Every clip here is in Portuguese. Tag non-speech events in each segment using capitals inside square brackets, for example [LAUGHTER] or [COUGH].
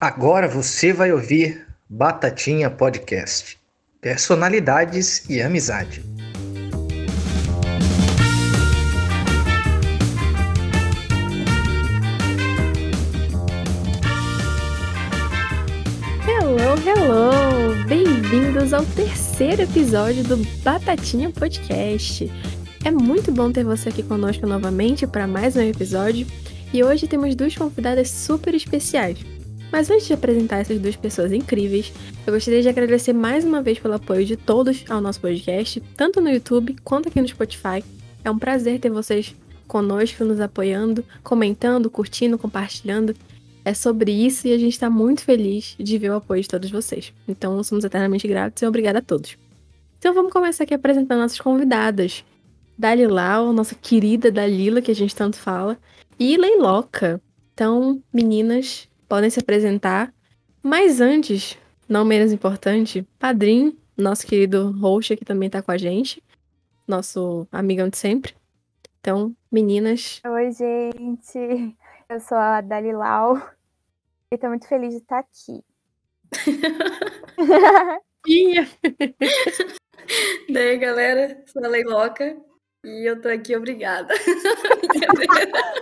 Agora você vai ouvir Batatinha Podcast. Personalidades e amizade. Hello, hello! Bem-vindos ao terceiro episódio do Batatinha Podcast. É muito bom ter você aqui conosco novamente para mais um episódio e hoje temos duas convidadas super especiais. Mas antes de apresentar essas duas pessoas incríveis, eu gostaria de agradecer mais uma vez pelo apoio de todos ao nosso podcast, tanto no YouTube quanto aqui no Spotify. É um prazer ter vocês conosco, nos apoiando, comentando, curtindo, compartilhando. É sobre isso e a gente está muito feliz de ver o apoio de todos vocês. Então, somos eternamente gratos e obrigada a todos. Então, vamos começar aqui apresentando nossas convidadas. Dalilau, nossa querida Dalila, que a gente tanto fala, e Leiloca. Então, meninas, podem se apresentar. Mas antes, não menos importante, Padrinho, nosso querido host que também tá com a gente, nosso amigão de sempre. Então, meninas. Oi, gente. Eu sou a Dalilau e tô muito feliz de estar aqui. [LAUGHS] [LAUGHS] [LAUGHS] Daí, galera, sou a Leiloca e eu tô aqui, obrigada. [LAUGHS]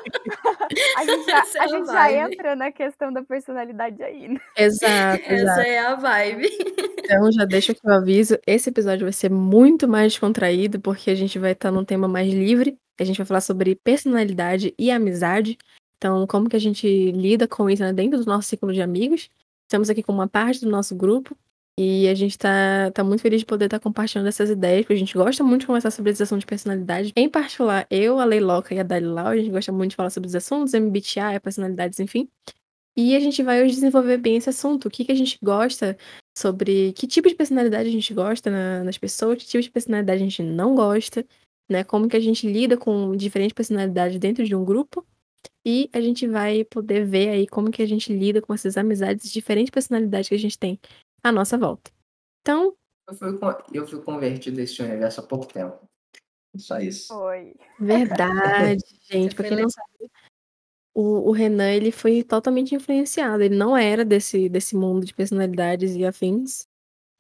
A gente já, é a a gente já entra na questão da personalidade aí, né? Exato, Essa exato. é a vibe. Então, já deixo aqui o aviso. Esse episódio vai ser muito mais descontraído, porque a gente vai estar num tema mais livre. A gente vai falar sobre personalidade e amizade. Então, como que a gente lida com isso né, dentro do nosso ciclo de amigos. Estamos aqui com uma parte do nosso grupo. E a gente tá, tá muito feliz de poder estar compartilhando essas ideias, porque a gente gosta muito de conversar sobre desação de personalidade. Em particular, eu, a Leiloca e a Dalilau, a gente gosta muito de falar sobre os assuntos, MBTI, personalidades, enfim. E a gente vai hoje desenvolver bem esse assunto. O que, que a gente gosta sobre que tipo de personalidade a gente gosta na- nas pessoas, que tipo de personalidade a gente não gosta, né? Como que a gente lida com diferentes personalidades dentro de um grupo. E a gente vai poder ver aí como que a gente lida com essas amizades, diferentes personalidades que a gente tem à nossa volta. Então, Eu fui, eu fui convertido a esse universo há pouco tempo. Só isso. Oi. verdade, [LAUGHS] gente, pra foi quem não sabe, o, o Renan, ele foi totalmente influenciado. Ele não era desse, desse mundo de personalidades e afins.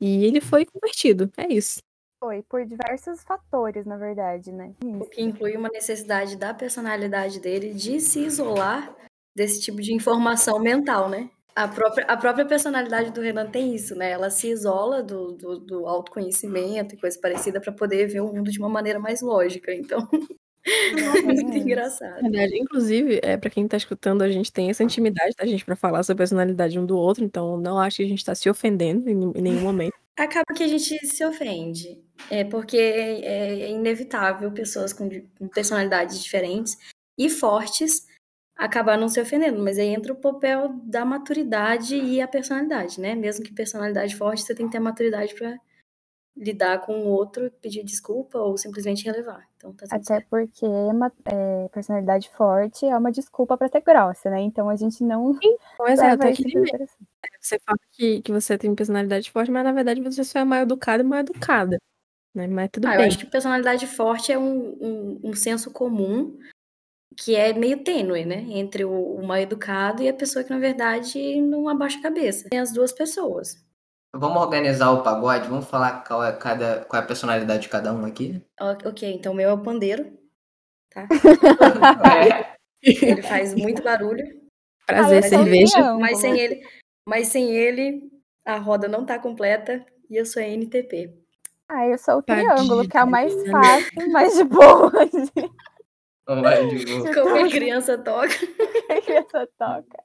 E ele foi convertido. É isso. Oi, por diversos fatores, na verdade, né? O que inclui uma necessidade da personalidade dele de se isolar desse tipo de informação mental, né? A própria, a própria personalidade do Renan tem isso, né? Ela se isola do, do, do autoconhecimento e coisa parecida para poder ver o mundo de uma maneira mais lógica. Então, [LAUGHS] é muito engraçado. Verdade. Inclusive, é, para quem tá escutando, a gente tem essa intimidade, tá, gente, pra falar sobre a personalidade um do outro. Então, não acho que a gente tá se ofendendo em, em nenhum momento. Acaba que a gente se ofende, é porque é, é inevitável pessoas com, com personalidades diferentes e fortes acabar não se ofendendo, mas aí entra o papel da maturidade e a personalidade, né? Mesmo que personalidade forte, você tem que ter a maturidade para lidar com o outro, pedir desculpa ou simplesmente relevar. Então tá Até certo. porque uma é, personalidade forte é uma desculpa pra ser grossa, né? Então a gente não [LAUGHS] exato, é você fala que, que você tem personalidade forte, mas na verdade você só é mal educada e mal educada. Né? Mas tudo Ah, eu bem. acho que personalidade forte é um, um, um senso comum que é meio tênue, né? Entre o, o mal educado e a pessoa que, na verdade, não abaixa a cabeça. Tem as duas pessoas. Vamos organizar o pagode? Vamos falar qual é, cada, qual é a personalidade de cada um aqui? O- Ok, então o meu é o pandeiro, tá? É. [LAUGHS] Ele faz muito barulho, Prazer, Ah, cerveja. mas sem ele, mas sem ele a roda não tá completa e eu sou NTP. Ah, eu sou o Tadinha triângulo, que é o mais fácil, mais de boa. [LAUGHS] [LAUGHS] Como [LAUGHS] a criança toca, essa toca.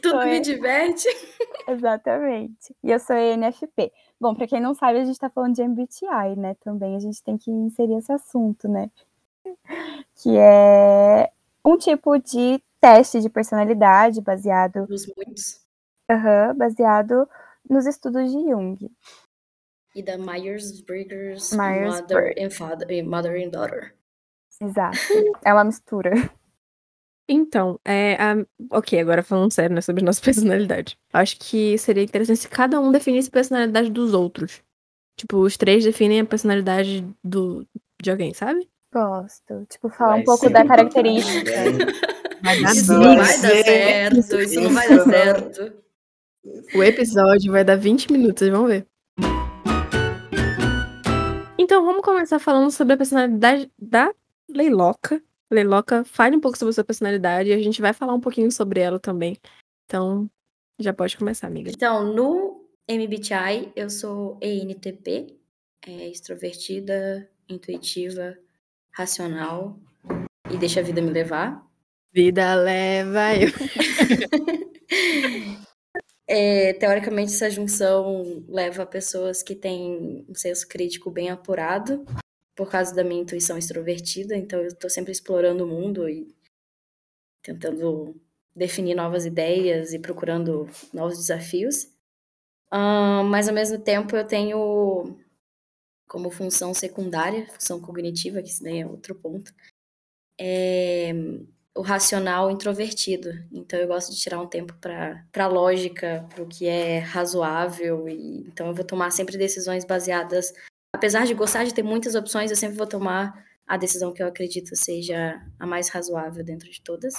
Tudo me diverte. [LAUGHS] Exatamente. E eu sou ENFP. Bom, pra quem não sabe, a gente tá falando de MBTI, né? Também a gente tem que inserir esse assunto, né? Que é um tipo de teste de personalidade baseado, Dos muitos. aham, baseado nos estudos de Jung. E da Myers-Briggs Myers-Briggs. Mother and Father, Mother and Daughter. Exato. É uma mistura. Então, é, a- ok, agora falando sério, né, sobre nossa [LAUGHS] personalidade. Acho que seria interessante se cada um definisse a personalidade dos outros. Tipo, os três definem a personalidade do, de alguém, sabe? Gosto. Tipo, falar Vai um pouco da característica. velho. Vai dar Isso não vai Isso dar certo, isso não vai isso dar certo. O episódio vai dar 20 minutos, vamos ver. Então, vamos começar falando sobre a personalidade da Leiloca. Leiloca, fale um pouco sobre a sua personalidade e a gente vai falar um pouquinho sobre ela também. Então, já pode começar, amiga. Então, no MBTI, eu sou ENTP, é extrovertida, intuitiva, racional e deixa a vida me levar. Vida leva eu. [LAUGHS] É, teoricamente, essa junção leva a pessoas que têm um senso crítico bem apurado, por causa da minha intuição extrovertida, então eu estou sempre explorando o mundo e tentando definir novas ideias e procurando novos desafios. Uh, mas ao mesmo tempo eu tenho como função secundária, função cognitiva, que isso daí é outro ponto, é o racional introvertido. Então eu gosto de tirar um tempo para a lógica, para o que é razoável. E, então eu vou tomar sempre decisões baseadas. Apesar de gostar de ter muitas opções, eu sempre vou tomar a decisão que eu acredito seja a mais razoável dentro de todas.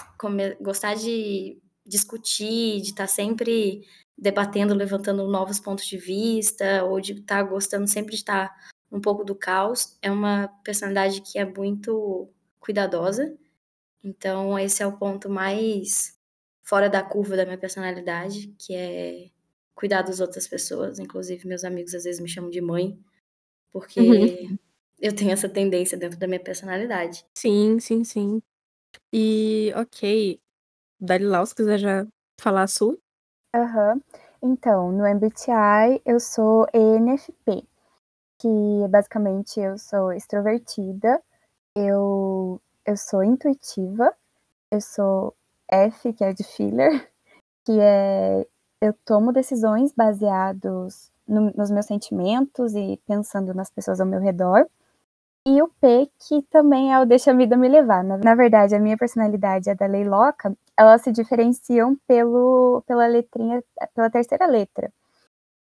Gostar de discutir, de estar tá sempre debatendo, levantando novos pontos de vista, ou de estar tá gostando sempre de estar tá um pouco do caos, é uma personalidade que é muito cuidadosa então, esse é o ponto mais fora da curva da minha personalidade, que é cuidar das outras pessoas. Inclusive, meus amigos às vezes me chamam de mãe, porque uhum. eu tenho essa tendência dentro da minha personalidade. Sim, sim, sim. E, ok. Dalilau, se quiser já falar a sua. Aham. Uhum. Então, no MBTI eu sou ENFP, que basicamente eu sou extrovertida, eu eu sou intuitiva, eu sou F, que é de filler, [LAUGHS] que é eu tomo decisões baseados no, nos meus sentimentos e pensando nas pessoas ao meu redor. E o P, que também é o deixa a vida me levar. Na, na verdade, a minha personalidade a da Leiloca, elas se diferenciam pelo, pela letrinha, pela terceira letra,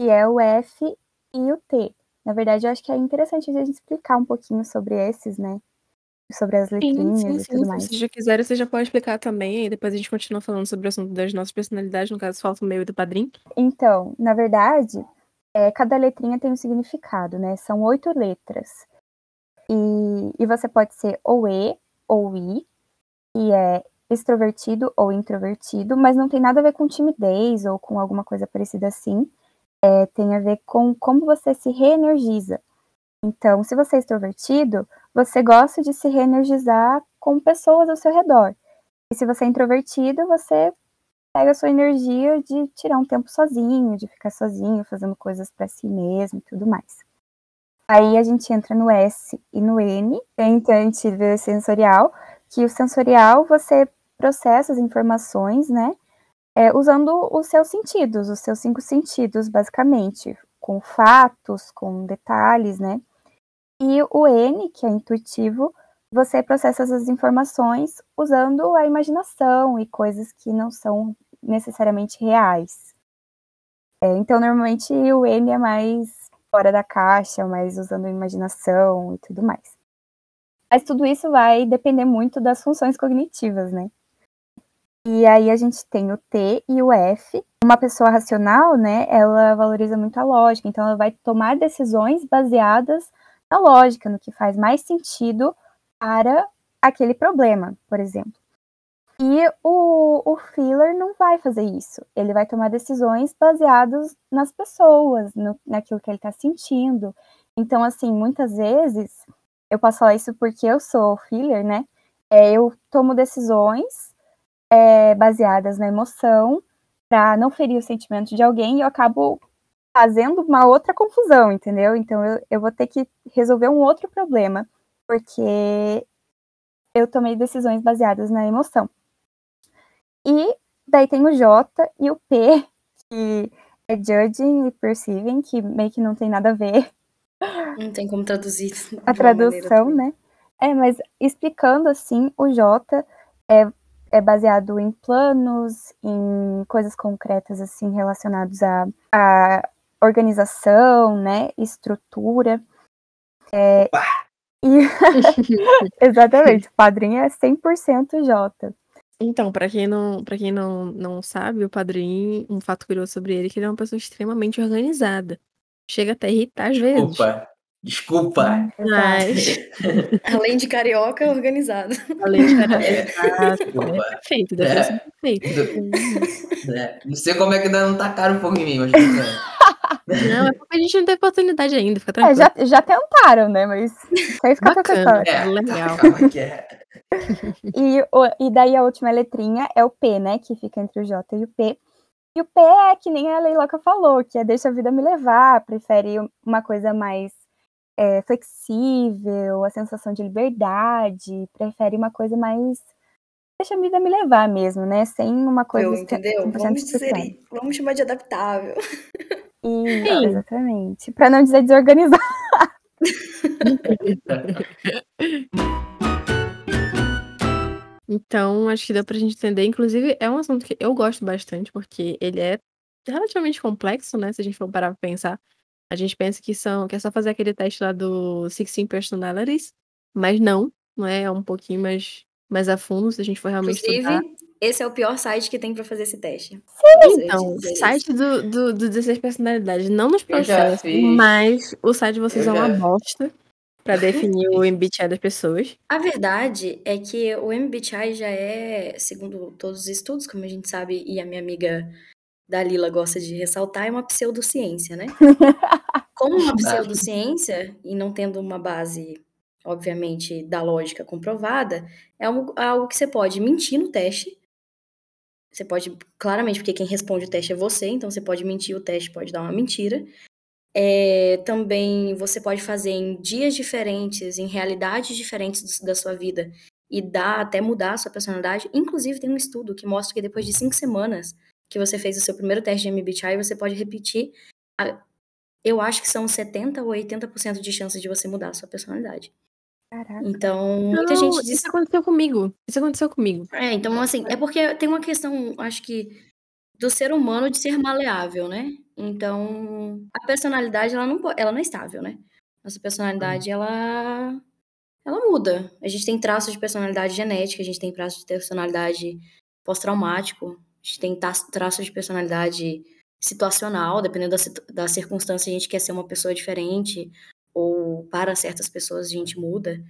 que é o F e o T. Na verdade, eu acho que é interessante a gente explicar um pouquinho sobre esses, né? sobre as letrinhas sim, sim, e tudo mais. Se já quiser, você já pode explicar também, e depois a gente continua falando sobre o assunto das nossas personalidades, no caso, falta o meu e do padrinho. Então, na verdade, é, cada letrinha tem um significado, né? São oito letras. E, e você pode ser ou E ou I, e é extrovertido ou introvertido, mas não tem nada a ver com timidez ou com alguma coisa parecida assim. É, tem a ver com como você se reenergiza. Então, se você é extrovertido, você gosta de se reenergizar com pessoas ao seu redor. E se você é introvertido, você pega a sua energia de tirar um tempo sozinho, de ficar sozinho, fazendo coisas para si mesmo e tudo mais. Aí a gente entra no S e no N, gente vê sensorial, que o sensorial você processa as informações, né, é, usando os seus sentidos, os seus cinco sentidos, basicamente, com fatos, com detalhes, né, e o N, que é intuitivo, você processa essas informações usando a imaginação e coisas que não são necessariamente reais. É, então, normalmente o M é mais fora da caixa, mais usando a imaginação e tudo mais. Mas tudo isso vai depender muito das funções cognitivas, né? E aí a gente tem o T e o F. Uma pessoa racional, né, ela valoriza muito a lógica, então ela vai tomar decisões baseadas na lógica, no que faz mais sentido para aquele problema, por exemplo. E o, o filler não vai fazer isso. Ele vai tomar decisões baseadas nas pessoas, no, naquilo que ele está sentindo. Então, assim, muitas vezes, eu posso falar isso porque eu sou filler, né? É, eu tomo decisões é, baseadas na emoção para não ferir o sentimento de alguém e eu acabo fazendo uma outra confusão, entendeu? Então eu, eu vou ter que resolver um outro problema, porque eu tomei decisões baseadas na emoção. E daí tem o J e o P, que é judging e perceiving, que meio que não tem nada a ver. Não tem como traduzir. A tradução, né? É, mas explicando assim, o J é, é baseado em planos, em coisas concretas, assim, relacionadas a, a organização, né, estrutura. É, e... [LAUGHS] Exatamente, o padrinho é 100% J. Então, pra quem não, para quem não, não sabe, o padrinho, um fato curioso sobre ele, é que ele é uma pessoa extremamente organizada. Chega até a irritar às vezes. Desculpa. Desculpa. Mas, [LAUGHS] Além de carioca, organizado. além de cara, É, é perfeito, deve É. ser perfeito. É, Não sei como é que ainda não tacaram um fogo em mim, mas. Não, é porque a gente não teve oportunidade ainda, fica É, tranquilo. já, já tentaram, né? Mas aí fica Bacana. É, Legal. calma que é. E, o- e daí a última letrinha é o P, né? Que fica entre o J e o P. E o P é que nem a Leiloca falou, que é deixa a vida me levar, prefere uma coisa mais é, flexível, a sensação de liberdade, prefere uma coisa mais. Deixa a vida me levar mesmo, né? Sem uma coisa. Eu, entendeu? 100% Vamos dizer, vamos chamar de adaptável. [LAUGHS] Isso, Sim. exatamente. Pra não dizer desorganizado. [LAUGHS] Então, acho que deu pra gente entender. Inclusive, é um assunto que eu gosto bastante, porque ele é relativamente complexo, né? Se a gente for parar pra pensar. A gente pensa que são que é só fazer aquele teste lá do 16 Personalities, mas não, não é? É um pouquinho mais, mais a fundo, se a gente for realmente estudar. Esse é o pior site que tem pra fazer esse teste. De Então, isso. site do, do, do 16 personalidades, não nos fiz. mas o site de vocês Eu é uma já- bosta pra [LAUGHS] definir o MBTI das pessoas. A verdade é que o MBTI já é, segundo todos os estudos, como a gente sabe, e a minha amiga Dalila gosta de ressaltar, é uma pseudociência, né? [LAUGHS] Como uma pseudociência, e não tendo uma base, obviamente, da lógica comprovada, é algo que você pode mentir no teste. Você pode, claramente, porque quem responde o teste é você, então você pode mentir, o teste pode dar uma mentira. É, também você pode fazer em dias diferentes, em realidades diferentes do- da sua vida, e dar até mudar a sua personalidade. Inclusive, tem um estudo que mostra que depois de cinco semanas que você fez o seu primeiro teste de MBTI, você pode repetir. a- eu acho que são 70 ou 80% de chances de você mudar a sua personalidade. Caraca. Então, muita Não, gente diz. Isso aconteceu comigo. Isso aconteceu comigo. É, então, assim, é porque tem uma questão, acho que, do ser humano de ser maleável, né? Então, a personalidade, ela não, ela não é estável, né? Nossa personalidade, ela, ela muda. A gente tem traços de personalidade genética, a gente tem traços de personalidade pós-traumático, a gente tem traços de personalidade situacional, dependendo da, da circunstância, a gente quer ser uma pessoa diferente, ou para certas pessoas a gente muda.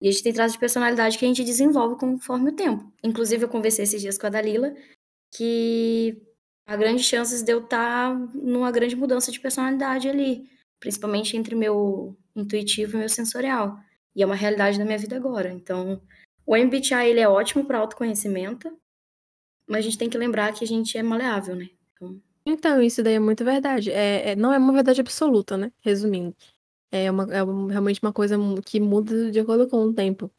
E a gente tem traços de personalidade que a gente desenvolve conforme o tempo. Inclusive, eu conversei esses dias com a Dalila que há grandes chances de eu estar numa grande mudança de personalidade ali, principalmente entre meu intuitivo e meu sensorial. E é uma realidade da minha vida agora. Então, o MBTI ele é ótimo para autoconhecimento, mas a gente tem que lembrar que a gente é maleável, né? Então, Então, isso daí é muito verdade. É, é- não é uma verdade absoluta, né? Resumindo. É, uma, é realmente uma coisa que muda de acordo com o tempo.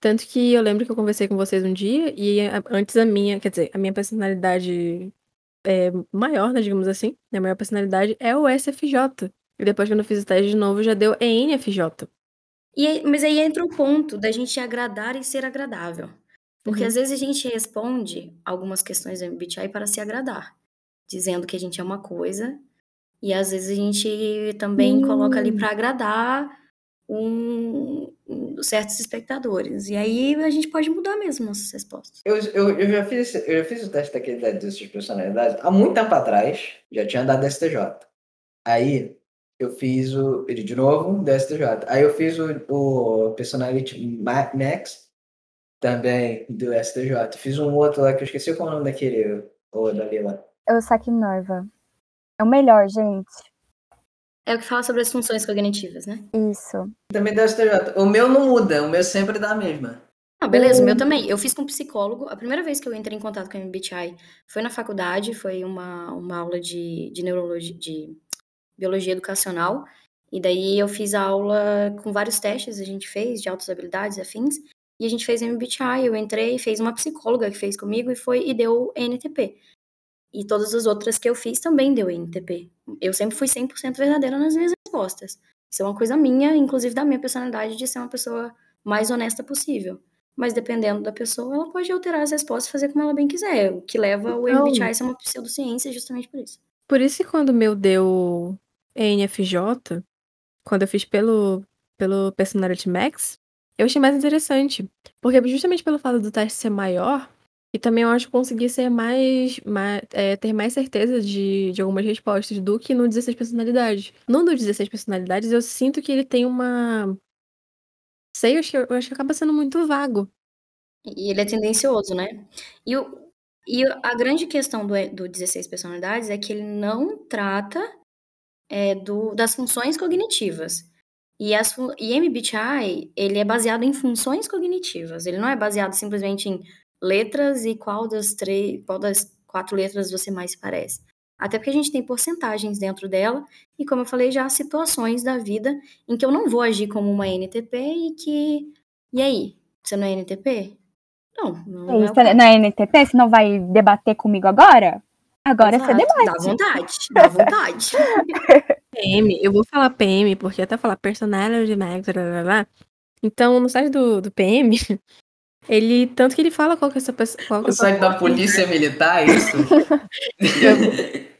Tanto que eu lembro que eu conversei com vocês um dia e antes a minha, quer dizer, a minha personalidade é, maior, né, digamos assim, a maior personalidade é o SFJ. E depois, quando eu fiz o teste de novo, já deu ENFJ. E aí- mas aí entra o ponto da gente agradar e ser agradável. Porque Uhum. às vezes a gente responde algumas questões do MBTI para se agradar, dizendo que a gente é uma coisa, e às vezes a gente também coloca ali Hum. para agradar um, um- certos espectadores. E aí a gente pode mudar mesmo nossas respostas. Eu, eu, eu, já fiz, eu já fiz o teste daquele da- dessas personalidades há muito tempo atrás, já tinha dado STJ. Aí eu fiz o. Ele de novo, do STJ. Aí eu fiz o, o Personality Ma- Max, também do STJ. Fiz um outro lá que eu esqueci qual é o nome daquele, o Dalila. É o saque noiva. É o melhor, gente. É o que fala sobre as funções cognitivas, né? Isso. Também do STJ. O meu não muda, o meu sempre dá a mesma. Ah, beleza, o meu também. Eu fiz com psicólogo. A primeira vez que eu entrei em contato com a MBTI foi na faculdade, foi uma, uma aula de, de neurologia, de biologia educacional. E daí eu fiz a aula com vários testes, a gente fez, de altas habilidades, afins. E a gente fez MBTI, eu entrei, fez uma psicóloga que fez comigo e foi e deu NTP. E todas as outras que eu fiz também deu NTP. Eu sempre fui 100% verdadeira nas minhas respostas. Isso é uma coisa minha, inclusive da minha personalidade, de ser uma pessoa mais honesta possível. Mas dependendo da pessoa, ela pode alterar as respostas e fazer como ela bem quiser. O que leva o Então- MBTI a ser uma pseudociência justamente por isso. Por isso que quando o meu deu ENFJ, quando eu fiz pelo, pelo Personality Max, eu achei mais interessante. Porque justamente pelo fato do teste ser maior, E também eu acho que consegui ser mais, mais é, ter mais certeza de, de algumas respostas do que no 16 personalidades. No do 16 personalidades, eu sinto que ele tem uma. Sei, eu acho que, eu acho que acaba sendo muito vago. E ele é tendencioso, né? E, o, e a grande questão do, do 16 personalidades é que ele não trata é, do, das funções cognitivas. E, as, e MBTI, ele é baseado em funções cognitivas. Ele não é baseado simplesmente em letras e qual das três, qual das quatro letras você mais se parece. Até porque a gente tem porcentagens dentro dela e, como eu falei já, situações da vida em que eu não vou agir como uma NTP e que. E aí? Você não é NTP? Não, não é, você não é NTP? Você não vai debater comigo agora? Agora Exato, você debate. Dá vontade, dá vontade. [LAUGHS] PM, eu vou falar PM, porque até falar personality max, blá, blá, blá. Então, no site do, do PM, [LAUGHS] ele, tanto que ele fala qual que é essa pessoa. O site da polícia militar, é isso? [LAUGHS]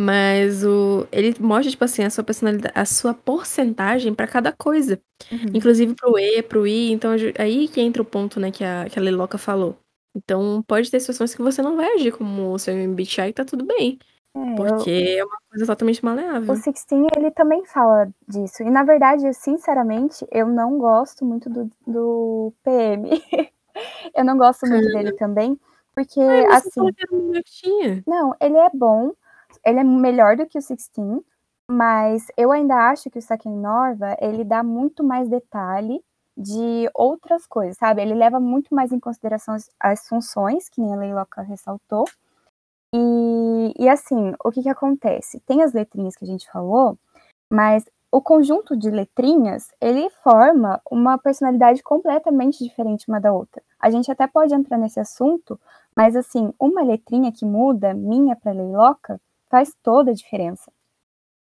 Mas o, ele mostra, tipo assim, a sua personalidade, a sua porcentagem para cada coisa. Uhum. Inclusive pro E, pro I. Então, aí que entra o ponto, né, que a, que a Leloca falou. Então, pode ter situações que você não vai agir como o seu MBTI e tá tudo bem. É, porque eu... é uma coisa totalmente maleável. O Sixteen, ele também fala disso. E, na verdade, sinceramente, eu não gosto muito do, do PM. [LAUGHS] eu não gosto muito dele também. Porque, Ai, assim... Não, ele é bom. Ele é melhor do que o Sixteen. Mas eu ainda acho que o Saken Norva, ele dá muito mais detalhe de outras coisas, sabe? Ele leva muito mais em consideração as, as funções, que nem a Leiloca ressaltou. E, e assim, o que que acontece? Tem as letrinhas que a gente falou, mas o conjunto de letrinhas, ele forma uma personalidade completamente diferente uma da outra. A gente até pode entrar nesse assunto, mas assim, uma letrinha que muda, minha para Leiloca, faz toda a diferença.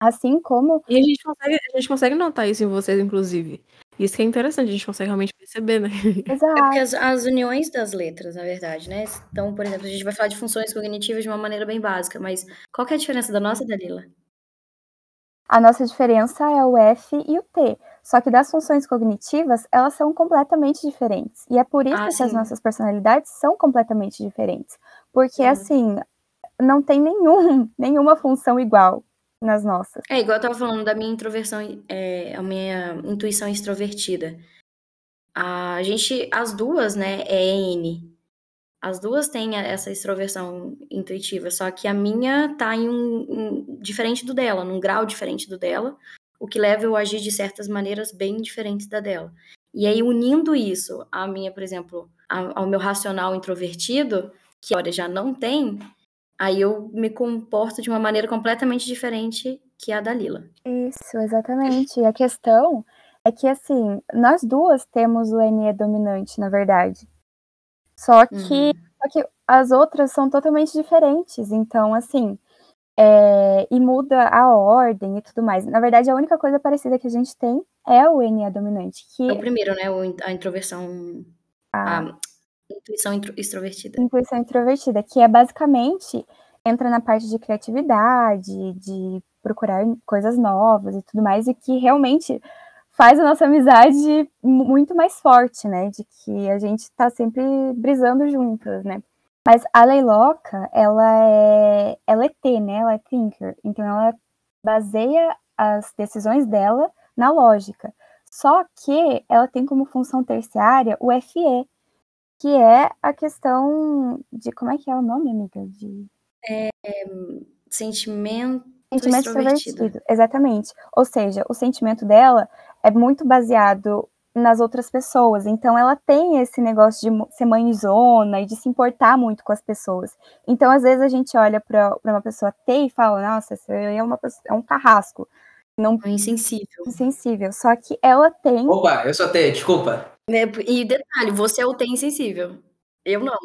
Assim como. E a gente consegue, a gente consegue notar isso em vocês, inclusive. Isso que é interessante, a gente consegue realmente perceber, né? [LAUGHS] Exato. É porque as, as, uniões das letras, na verdade, né? Então, por exemplo, a gente vai falar de funções cognitivas de uma maneira bem básica, mas qual é a diferença da nossa e da Lila? A nossa diferença é o F e o T. Só que das funções cognitivas, elas são completamente diferentes. E é por isso ah, que sim. as nossas personalidades são completamente diferentes. Porque, assim, não tem nenhum, [LAUGHS] nenhuma função igual nas nossas. É, igual eu tava falando da minha introversão, é, a minha intuição extrovertida. A gente, as duas, né, é N. As duas têm essa extroversão intuitiva, só que a minha tá em um, um diferente do dela, num grau diferente do dela, o que leva eu a agir de certas maneiras bem diferentes da dela. E aí, unindo isso a minha, por exemplo, ao meu racional introvertido, que olha, já não tem, aí eu me comporto de uma maneira completamente diferente que a da Lila. Isso, exatamente. E a questão é que, assim, nós duas temos o NE dominante, na verdade. Só que, uhum. só que as outras são totalmente diferentes. Então, assim, é, e muda a ordem e tudo mais. Na verdade, a única coisa parecida que a gente tem é o NE dominante. Que... É o primeiro, né? A introversão. A, a Intuição extrovertida. Intuição introvertida, que é basicamente entra na parte de criatividade, de procurar coisas novas e tudo mais, e que realmente faz a nossa amizade muito mais forte, né? De que a gente tá sempre brisando juntas, né? Mas a Leiloca, ela é, ela é T, né? Ela é thinker. Então ela baseia as decisões dela na lógica. Só que ela tem como função terciária o FE, que é a questão de como é que é o nome, amiga? De é, sentimento, sentimento extrovertido. Exatamente. Ou seja, o sentimento dela é muito baseado nas outras pessoas. Então ela tem esse negócio de ser mãezona e de se importar muito com as pessoas. Então às vezes a gente olha para uma pessoa T e fala, nossa, essa é uma pessoa, é um carrasco. Não é insensível. Insensível. Só que ela tem. Opa, eu sou T, desculpa. Né, e detalhe, você é o T insensível. Eu não.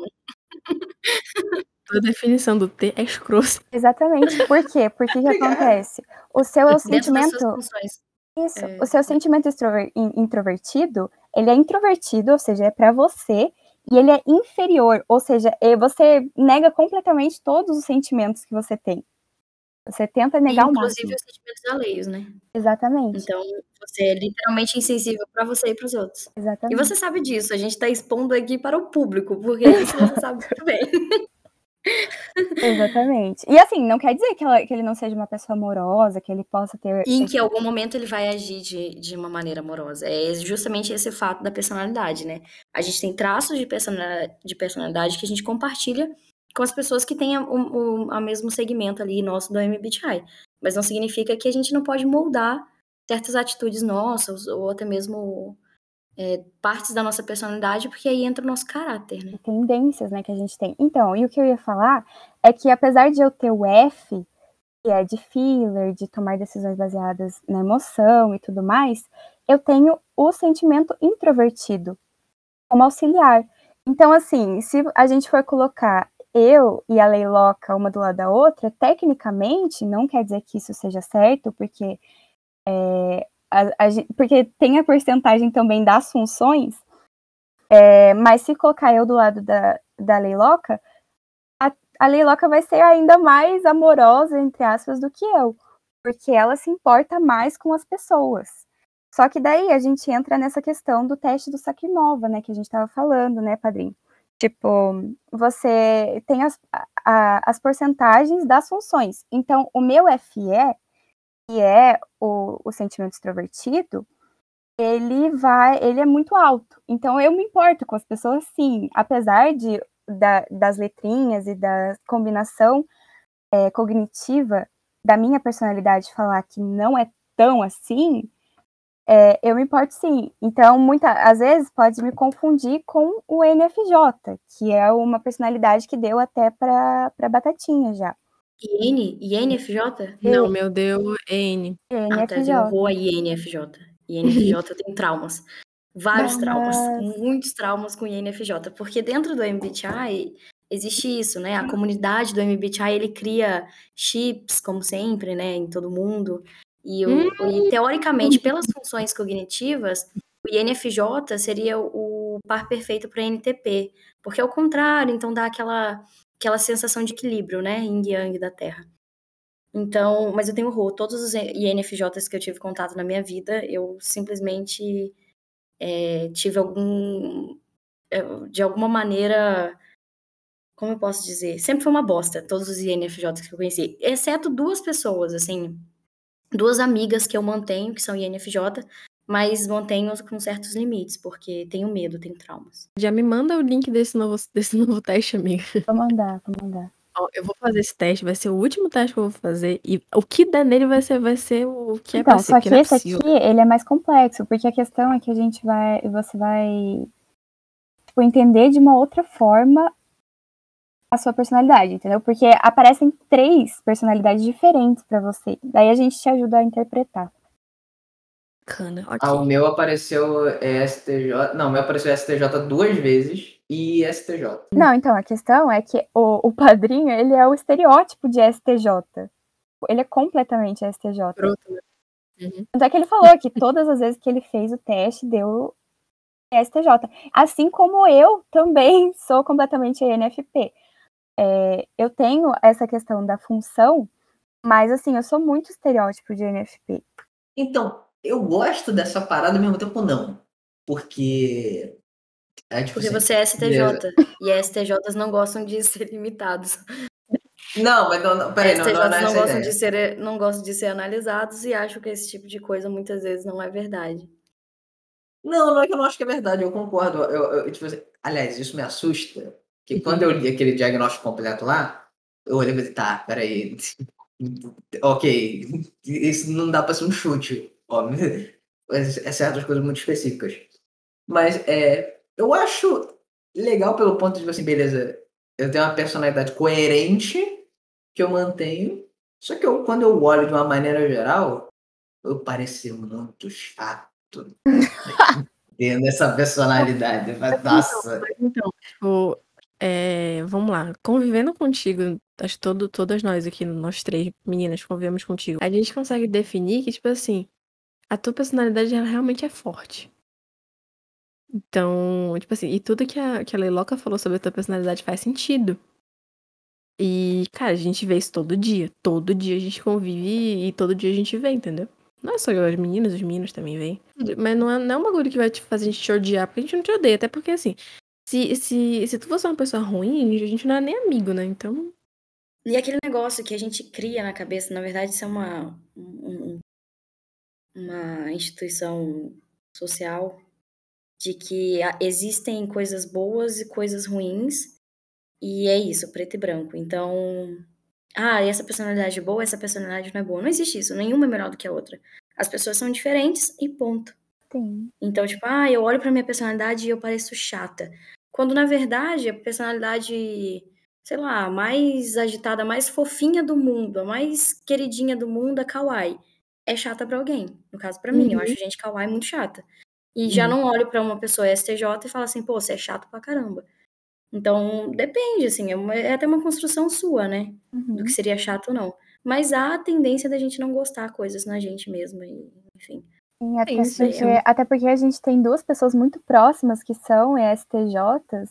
[LAUGHS] A definição do T é escroto. Exatamente. Por quê? Porque que [LAUGHS] acontece? O seu é o sentimento. Isso. É... O seu sentimento introvertido, ele é introvertido, ou seja, é para você, e ele é inferior, ou seja, é, você nega completamente todos os sentimentos que você tem. Você tenta negar o Inclusive máximo. os sentimentos alheios, né? Exatamente, Então, você é literalmente insensível pra você e para os outros. E exatamente. você sabe disso, a gente tá expondo aqui para o público, porque isso você sabe muito bem. [LAUGHS] Exatamente. E assim, não quer dizer que, ela- que ele não seja uma pessoa amorosa, que ele possa ter. E em que algum momento ele vai agir de, de uma maneira amorosa. É justamente esse fato da personalidade, né? A gente tem traços de personalidade, de personalidade que a gente compartilha com as pessoas que têm o, o mesmo segmento ali nosso do MBTI. Mas não significa que a gente não pode moldar certas atitudes nossas ou até mesmo é, partes da nossa personalidade, porque aí entra o nosso caráter, né? tendências, né, que a gente tem. Então, e o que eu ia falar é que apesar de eu ter o F, que é de feeler, de tomar decisões baseadas na emoção e tudo mais, eu tenho o sentimento introvertido como auxiliar. Então, assim, se a gente for colocar eu e a Leiloca uma do lado da outra, tecnicamente, não quer dizer que isso seja certo, porque é, a- a porque tem a porcentagem também das funções, é, mas se colocar eu do lado da, da Leiloca, a, a Leiloca vai ser ainda mais amorosa, entre aspas, do que eu, porque ela se importa mais com as pessoas. Só que daí a gente entra nessa questão do teste do Sakimova, né, que a gente estava falando, né, padrinho? Tipo, você tem as, a- as porcentagens das funções. Então, o meu FE, que é o, o sentimento extrovertido, ele vai, ele é muito alto. Então eu me importo com as pessoas sim, apesar de da- das letrinhas e da combinação é, cognitiva da minha personalidade falar que não é tão assim, é, eu me importo sim. Então, muitas às vezes pode me confundir com o NFJ, que é uma personalidade que deu até para Batatinha já. IN? INFJ? Não, meu Deus, N. Ah, tá, eu NFJ. vou a INFJ. INFJ tem traumas. Vários Mas- traumas. Muitos traumas com INFJ. Porque dentro do MBTI existe isso, né? A comunidade do MBTI, ele cria chips, como sempre, né? Em todo mundo. E, o- e, teoricamente, pelas funções cognitivas, o INFJ seria o par perfeito para NTP. Porque é o contrário, então dá aquela, aquela sensação de equilíbrio, né? Yin Yang da Terra. Então, mas eu tenho horror. Todos os INFJs que eu tive contato na minha vida, eu simplesmente é, tive algum. é, De alguma maneira. Como eu posso dizer? Sempre foi uma bosta, todos os INFJs que eu conheci. Exceto duas pessoas, assim. Duas amigas que eu mantenho, que são INFJ, mas mantenho com certos limites, porque tenho medo, tenho traumas. Já me manda o link desse novo, [LAUGHS] desse novo teste, amiga. Vou mandar, vou mandar. Ó, Eu vou fazer esse teste, vai ser o último teste que eu vou fazer. E o que der nele vai ser, vai ser o que é Então, ser, só que não é esse possível. aqui, ele é mais complexo, porque a questão é que a gente vai, você vai tipo, entender de uma outra forma a sua personalidade, entendeu? Porque aparecem três personalidades diferentes pra você. Daí a gente te ajuda a interpretar. Bacana, Ah, o meu apareceu STJ. Não, o meu apareceu STJ duas vezes e STJ. Não, então, a questão é que o, o padrinho, ele é o estereótipo de STJ. Ele é completamente STJ. Pronto, né? Uhum. Tanto é que ele falou que todas as vezes que ele fez o teste, deu STJ. Assim como eu também [LAUGHS] sou completamente ENFP. É, eu tenho essa questão da função, mas assim, eu sou muito estereótipo de ENFP. Então, eu gosto dessa parada ao mesmo tempo não. Porque. É tipo Porque assim, você é STJ, e STJs não gostam de ser limitados. Não, mas não, não peraí, não, STJs não, não, não é essa a gostam ideia. de ser, não gostam de ser analisados e acham que esse tipo de coisa muitas vezes não é verdade. Não, não é que eu não acho que é verdade, eu concordo. Eu, eu, tipo assim, aliás, isso me assusta. Que quando eu li aquele diagnóstico completo lá, eu olhei e falei, tá, peraí. [LAUGHS] ok, isso não dá pra ser um chute, óbvio. É certas coisas muito específicas. Mas é, eu acho legal pelo ponto de, tipo assim, beleza, eu tenho uma personalidade coerente que eu mantenho, só que eu, quando eu olho de uma maneira geral, eu pareço muito chato [LAUGHS] tendo essa personalidade. Mas, nossa. Mas então, tipo, é, vamos lá. Convivendo contigo, acho todo, todas nós aqui, nós três meninas, convivemos contigo. A gente consegue definir que, tipo assim, a tua personalidade ela realmente é forte. Então, tipo assim, e tudo que a, que a Leiloca falou sobre a tua personalidade faz sentido. E, cara, a gente vê isso todo dia. Todo dia a gente convive e todo dia a gente vê, entendeu? Não é só as meninas, os meninos também vêm. Mas não é, não é um bagulho que vai te fazer a gente te odiar, porque a gente não te odeia. Até porque, assim, se, se, se tu fosse uma pessoa ruim, a gente não é nem amigo, né? Então. E aquele negócio que a gente cria na cabeça, na verdade, isso é uma, um, uma instituição social de que existem coisas boas e coisas ruins, e é isso, preto e branco. Então, ah, essa personalidade é boa, essa personalidade não é boa. Não existe isso, nenhuma é melhor do que a outra. As pessoas são diferentes e ponto. Sim. Então, tipo, ah, eu olho pra minha personalidade e eu pareço chata. Quando, na verdade, a personalidade, sei lá, mais agitada, mais fofinha do mundo, a mais queridinha do mundo, a kawaii, é chata pra alguém. No caso, pra mim, eu Uhum. acho gente kawaii muito chata. E já Uhum. não olho pra uma pessoa STJ e falo assim, pô, você é chato pra caramba. Então, depende, assim, é, uma- é até uma construção sua, né? Do Uhum. que seria chato ou não. Mas há a tendência da gente não gostar coisas na gente mesma, enfim. Sim, até, porque, até porque a gente tem duas pessoas muito próximas que são ESTJs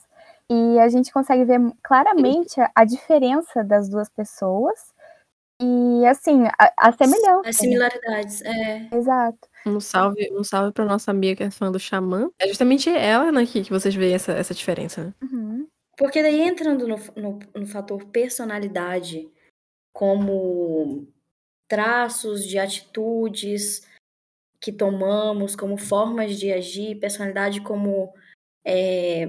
e a gente consegue ver claramente a, a diferença das duas pessoas e, assim, a, a semelhança. As similaridades, é. Exato. Um salve, um salve pra nossa amiga que é fã do Xamã. É justamente ela, né, que, que vocês veem essa, essa diferença, né? Uhum. Porque daí entrando no, no, no fator personalidade, como traços de atitudes que tomamos, como formas de agir, personalidade como é,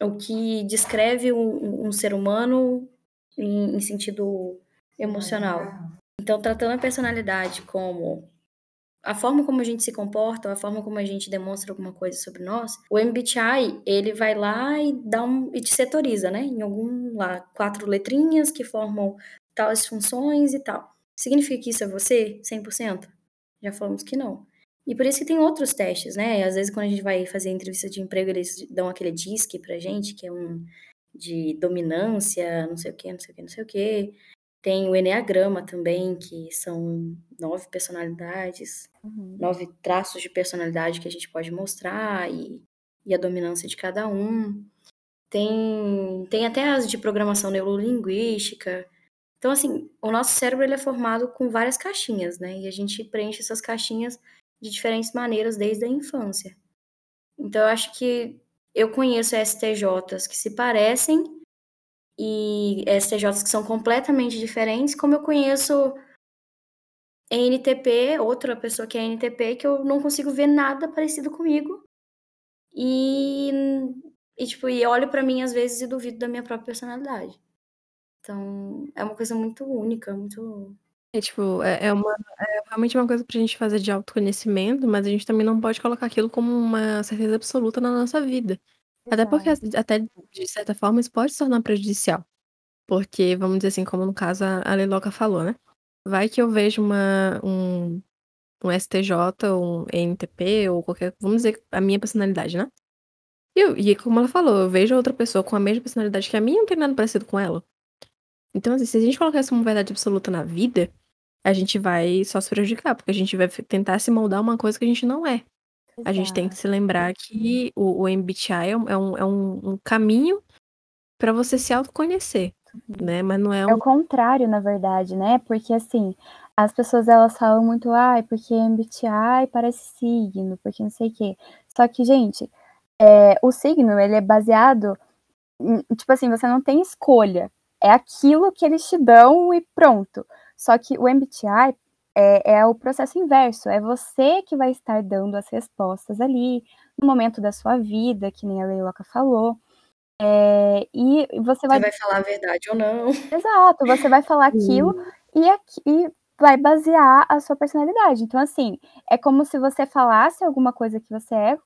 o que descreve um, um ser humano em, em sentido emocional. Então, tratando a personalidade como a forma como a gente se comporta, a forma como a gente demonstra alguma coisa sobre nós, o MBTI, ele vai lá e dá um e te setoriza, né? Em algum lá quatro letrinhas que formam tais funções e tal. Significa que isso é você 100%? Já falamos que não. E por isso que tem outros testes, né? Às vezes quando a gente vai fazer entrevista de emprego, eles dão aquele DISC pra gente, que é um de dominância, não sei o que, não sei o que, não sei o que. Tem o Enneagrama também, que são nove personalidades, Uhum. nove traços de personalidade que a gente pode mostrar e, e a dominância de cada um. Tem, tem até as de programação neurolinguística. Então, assim, o nosso cérebro ele é formado com várias caixinhas, né? E a gente preenche essas caixinhas de diferentes maneiras desde a infância. Então, eu acho que eu conheço STJs que se parecem e STJs que são completamente diferentes, como eu conheço NTP, outra pessoa que é NTP, que eu não consigo ver nada parecido comigo. E, e tipo, e olho pra mim às vezes e duvido da minha própria personalidade. Então, é uma coisa muito única, muito. É tipo, é, é uma, é realmente uma coisa pra gente fazer de autoconhecimento, mas a gente também não pode colocar aquilo como uma certeza absoluta na nossa vida. Até porque, Exato. até de certa forma, isso pode se tornar prejudicial. Porque, vamos dizer assim, como no caso a a Leiloca falou, né? Vai que eu vejo uma, um, um STJ, um ENTP, ou qualquer. Vamos dizer a minha personalidade, né? E, eu- e como ela falou, eu vejo outra pessoa com a mesma personalidade que a minha, não tem nada parecido com ela. Então, assim, se a gente colocar isso como verdade absoluta na vida, a gente vai só se prejudicar, porque a gente vai tentar se moldar uma coisa que a gente não é. A gente tem que se lembrar que o, o MBTI é um, é um, é um- um caminho pra você se autoconhecer, né? Mas não é É um. o contrário, na verdade, né? Porque assim, as pessoas elas falam muito, ai, porque MBTI parece signo, porque não sei o quê. Só que, gente, é, o signo, ele é baseado, em- tipo assim, você não tem escolha. É aquilo que eles te dão e pronto. Só que o MBTI é, é o processo inverso. É você que vai estar dando as respostas ali, no momento da sua vida, que nem a Leiloca falou. É, e você vai Você vai falar a verdade ou não. [LAUGHS] Exato, você vai falar aquilo e, aqui- e vai basear a sua personalidade. Então, assim, é como se você falasse alguma coisa que você é,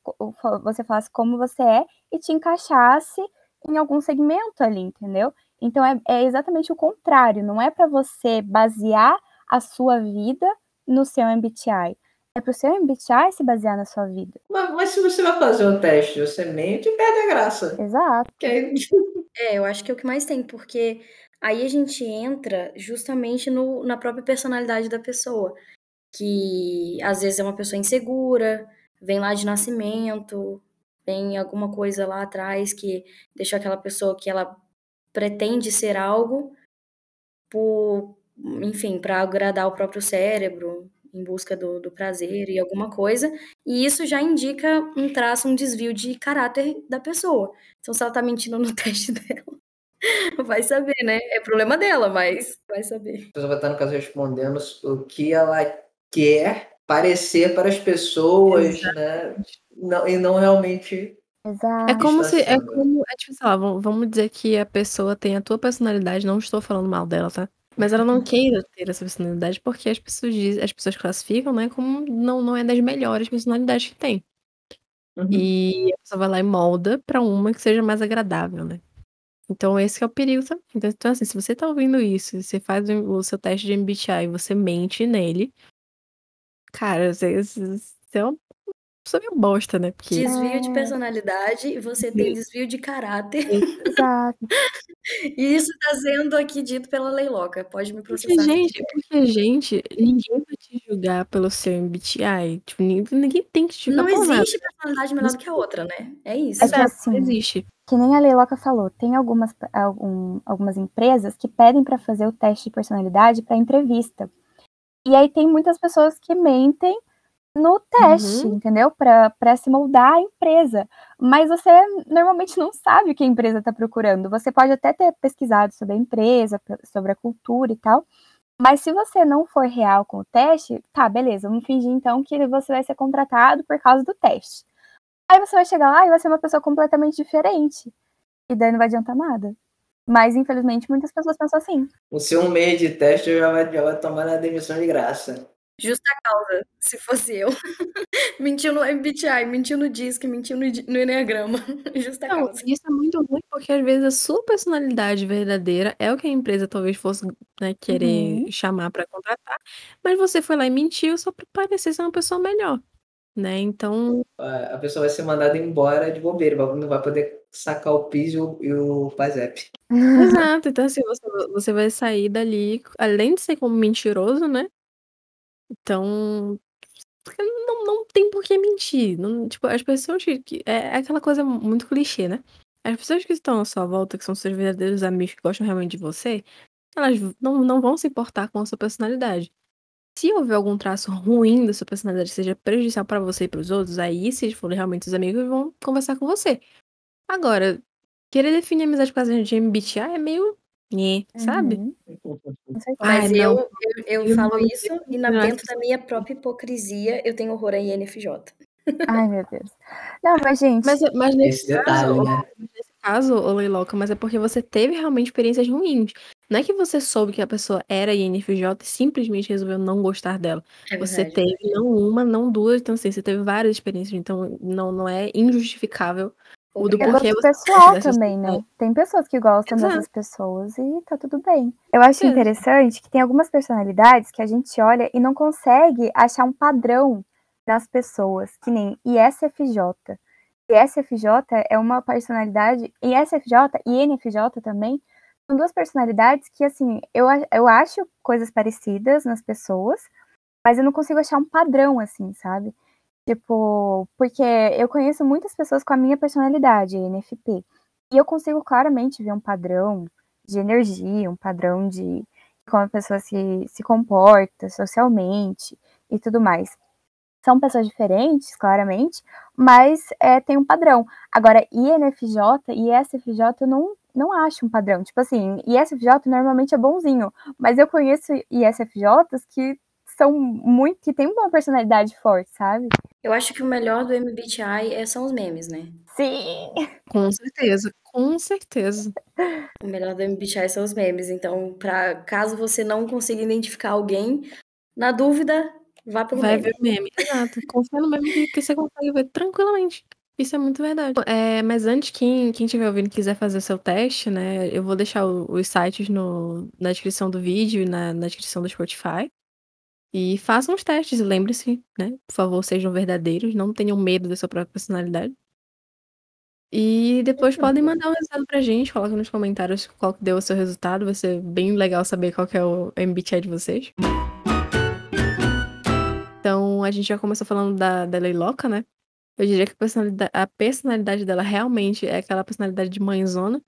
você falasse como você é e te encaixasse em algum segmento ali, entendeu? Então, é, é exatamente o contrário. Não é para você basear a sua vida no seu MBTI. É para o seu MBTI se basear na sua vida. Mas, mas se você vai fazer o teste, você mente, perde a graça. Exato. Aí- [LAUGHS] É, eu acho que é o que mais tem, porque aí a gente entra justamente no, na própria personalidade da pessoa, que às vezes é uma pessoa insegura, vem lá de nascimento, tem alguma coisa lá atrás que deixou aquela pessoa que ela pretende ser algo por, enfim, para agradar o próprio cérebro, em busca do, do prazer e alguma coisa, e isso já indica um traço, um desvio de caráter da pessoa. Então, se ela tá mentindo no [LAUGHS] teste dela, vai saber, né? É problema dela, mas vai saber. A pessoa vai estar, no caso, respondendo o que ela quer parecer para as pessoas, né? Não, e não realmente. Exato. É como se. É sendo. como. É tipo, sei lá, vamos vamos dizer que a pessoa tem a tua personalidade, não estou falando mal dela, tá? Mas ela não queira ter essa personalidade porque as pessoas dizem, as pessoas classificam, né, como não, não é das melhores personalidades que tem. Uhum. E a pessoa vai lá e molda pra uma que seja mais agradável, né? Então esse que é o perigo também. Então, então, assim, se você tá ouvindo isso, você faz o o seu teste de MBTI e você mente nele, cara, você, você você é uma pessoa meio bosta, né? Porque Desvio de É. personalidade e você tem desvio de caráter. Exato. [LAUGHS] E isso está sendo aqui dito pela Leiloca. Pode me Porque, processar se gente, porque, gente, ninguém vai te julgar pelo seu MBTI. Tipo, ninguém, ninguém tem que te julgar Não por nada. existe personalidade melhor do que a outra, né? É isso. É que assim, não existe. Que nem a Leiloca falou, tem algumas, algum- algumas empresas que pedem para fazer o teste de personalidade para entrevista. E aí tem muitas pessoas que mentem no teste, Uhum. entendeu? Para se moldar a empresa. Mas você normalmente não sabe o que a empresa está procurando. Você pode até ter pesquisado sobre a empresa, sobre a cultura e tal. Mas se você não for real com o teste, tá, beleza, vamos fingir então que você vai ser contratado por causa do teste. Aí você vai chegar lá e vai ser uma pessoa completamente diferente. E daí não vai adiantar nada. Mas, infelizmente, muitas pessoas pensam assim. O seu mês de teste já vai, já vai tomar na demissão de graça. Justa causa, se fosse eu. [LAUGHS] mentiu no MBTI, mentiu no DISC, mentiu no, no Enneagrama. [LAUGHS] Justa Não, causa. isso é muito ruim porque às vezes a sua personalidade verdadeira é o que a empresa talvez fosse né, querer Uhum. chamar pra contratar, mas você foi lá e mentiu só pra parecer ser uma pessoa melhor, né? Então, A pessoa vai ser mandada embora de bobeira, não vai poder sacar o PIS e o, e o PASEP. exato. Então, assim, você, você vai sair dali, além de ser como mentiroso, né? Então, não, não tem por que mentir. Não, tipo, as pessoas que. É é aquela coisa muito clichê, né? As pessoas que estão à sua volta, que são seus verdadeiros amigos que gostam realmente de você, elas não, não vão se importar com a sua personalidade. Se houver algum traço ruim da sua personalidade que seja prejudicial pra você e pros outros, aí, se forem realmente os amigos, vão conversar com você. Agora, querer definir amizade por causa de MBTI é meio. Nhê, sabe? Uhum. Certeza. Ai, Mas não. eu, eu, eu Eu falo não isso e na, não, dentro da minha própria hipocrisia eu tenho horror a INFJ. Ai, meu Deus. Não, mas, gente. Mas, mas nesse Esse detalhe, caso, né? nesse caso, ô Leiloca, mas é porque você teve realmente experiências ruins. Não é que você soube que a pessoa era INFJ e simplesmente resolveu não gostar dela. É Você verdade. teve não uma, não duas, então assim, você teve várias experiências, então não, não é injustificável o do É porquê gosto você pessoal também, pessoas. né? Tem pessoas que gostam Exato. dessas pessoas e tá tudo bem. Eu acho interessante que tem algumas personalidades que a gente olha e não consegue achar um padrão nas pessoas, que nem ISFJ. ISFJ é uma personalidade, ISFJ e NFJ também são duas personalidades que, assim, eu, eu acho coisas parecidas nas pessoas, mas eu não consigo achar um padrão, assim, sabe? Tipo, porque eu conheço muitas pessoas com a minha personalidade, NFP, e eu consigo claramente ver um padrão de energia, um padrão de como a pessoa se, se comporta socialmente e tudo mais. São pessoas diferentes, claramente, mas é, tem um padrão. Agora, INFJ e ISFJ eu não, não acho um padrão. Tipo assim, ISFJ normalmente é bonzinho, mas eu conheço ISFJs que são muito, que tem uma personalidade forte, sabe? Eu acho que o melhor do MBTI é- são os memes, né? Sim! Com certeza, com certeza. O melhor do MBTI são os memes. Então, pra, caso você não consiga identificar alguém, na dúvida, vá pelo Vai meme. ver o meme. Exato. Confia no meme que, você consegue ver tranquilamente. Isso é muito verdade. É, mas antes, quem, quem estiver ouvindo e quiser fazer o seu teste, né? Eu vou deixar o- os sites no, na descrição do vídeo e na, na descrição do Spotify. E façam os testes e lembre-se, né? Por favor, sejam verdadeiros, não tenham medo da sua própria personalidade. E depois podem mandar um resultado pra gente, coloca nos comentários qual que deu o seu resultado, vai ser bem legal saber qual que é o MBTI de vocês. Então, a gente já começou falando da, da Leiloca, né? Eu diria que a personalidade, a personalidade dela realmente é aquela personalidade de mãezona.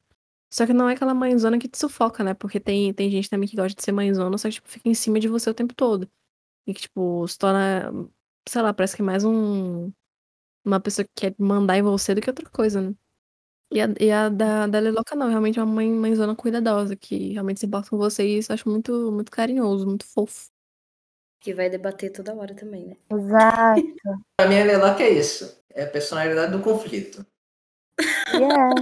Só que não é aquela mãezona que te sufoca, né? Porque tem, tem gente também que gosta de ser mãezona, só que tipo, fica em cima de você o tempo todo. E que, tipo, se torna, sei lá, parece que é mais um. Uma pessoa que quer mandar em você do que outra coisa, né? E a, e a da, da Leloca não, realmente é uma mãe, mãezona cuidadosa, que realmente se importa com você e isso eu acho muito, muito carinhoso, muito fofo. Que vai debater toda hora também, né? Exato. [LAUGHS] Pra mim, a Leloca é isso. É a personalidade do conflito. Yeah.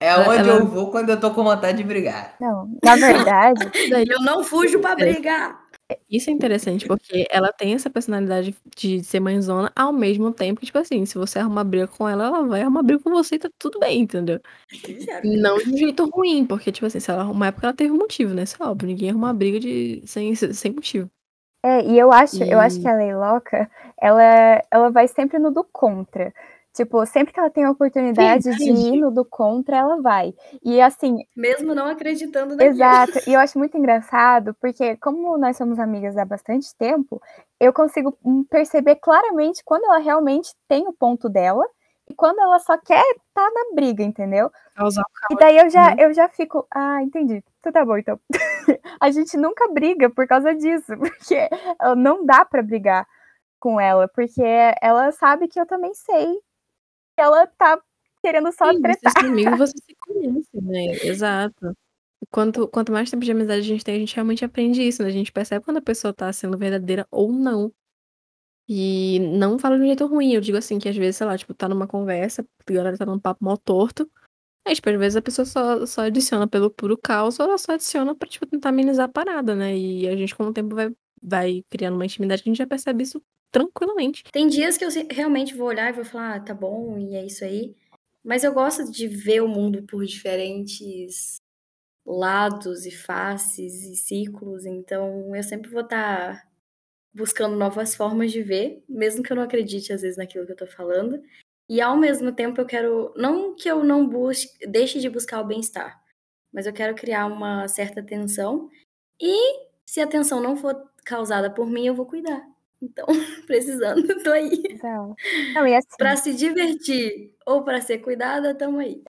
É onde Ela- eu vou quando eu tô com vontade de brigar. Não, na verdade, [LAUGHS] Eu não fujo pra brigar! Isso é interessante, porque ela tem essa personalidade de ser mãezona, ao mesmo tempo que, tipo assim, se você arrumar briga com ela, ela vai arrumar briga com você e tá tudo bem, entendeu? Não de um jeito ruim, porque, tipo assim, se ela arrumar é porque ela teve um motivo, né? Isso é óbvio, ninguém arruma briga de... sem, [LAUGHS] sem motivo. É, e eu acho, eu acho E- que a Leiloca, ela, ela vai sempre no do contra. Tipo, sempre que ela tem a oportunidade de entendi. ir no do contra, ela vai. E assim, Mesmo não acreditando naquilo. exato. E eu acho muito engraçado, porque como nós somos amigas há bastante tempo, eu consigo hum, perceber claramente quando ela realmente tem o ponto dela e quando ela só quer estar na briga, entendeu? E daí eu já, Uhum. eu já fico, ah, entendi. Então tá bom, então. [LAUGHS] a gente nunca briga por causa disso, [LAUGHS] porque não dá pra brigar com ela, porque ela sabe que eu também sei ela tá querendo só Sim, tretar. [LAUGHS] vocês são amigos, você se conhece, né? Exato. Quanto, quanto mais tempo de amizade a gente tem, a gente realmente aprende isso, né? A gente percebe quando a pessoa tá sendo verdadeira ou não. E não falo de um jeito ruim, eu digo assim, que às vezes, sei lá, tipo, tá numa conversa, a galera tá num papo mó torto. Aí, tipo, às vezes a pessoa só, só adiciona pelo puro caos, ou ela só adiciona pra, tipo, tentar amenizar a parada, né? E a gente, com o tempo, vai, vai criando uma intimidade que a gente já percebe isso tranquilamente. Tem dias que eu realmente vou olhar e vou falar, ah, tá bom, e é isso aí. Mas eu gosto de ver o mundo por diferentes lados e faces e ciclos, então eu sempre vou estar buscando novas formas de ver, mesmo que eu não acredite às vezes naquilo que eu tô falando. E ao mesmo tempo eu quero, não que eu não busque, deixe de buscar o bem-estar, mas eu quero criar uma certa tensão e se a tensão não for causada por mim, eu vou cuidar. Então, [LAUGHS] precisando, tô aí. Exato. Não, e assim, Pra se divertir ou pra ser cuidada, tamo aí.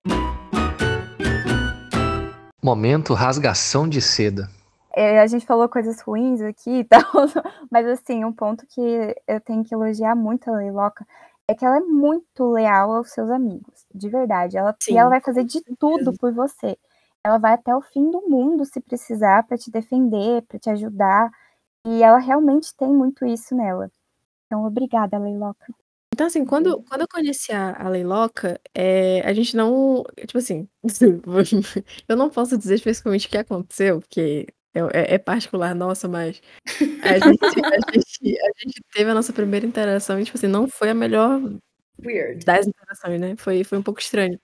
Momento rasgação de seda. é, a gente falou coisas ruins aqui e [LAUGHS] tal, mas assim, um ponto que eu tenho que elogiar muito a Leiloca é que ela é muito leal aos seus amigos, de verdade. Ela, Sim, e ela vai fazer de tudo por você. Ela vai até o fim do mundo se precisar para te defender, para te ajudar. E ela realmente tem muito isso nela. Então, obrigada, Leiloca. Então, assim, quando, quando eu conheci a, a Leiloca, é, a gente não. Tipo assim, [LAUGHS] eu não posso dizer especificamente o que aconteceu, porque é, é- é particular nossa, mas a gente, a, gente, a gente teve a nossa primeira interação e, tipo assim, não foi a melhor Weird. das interações, né? Foi, foi um pouco estranho.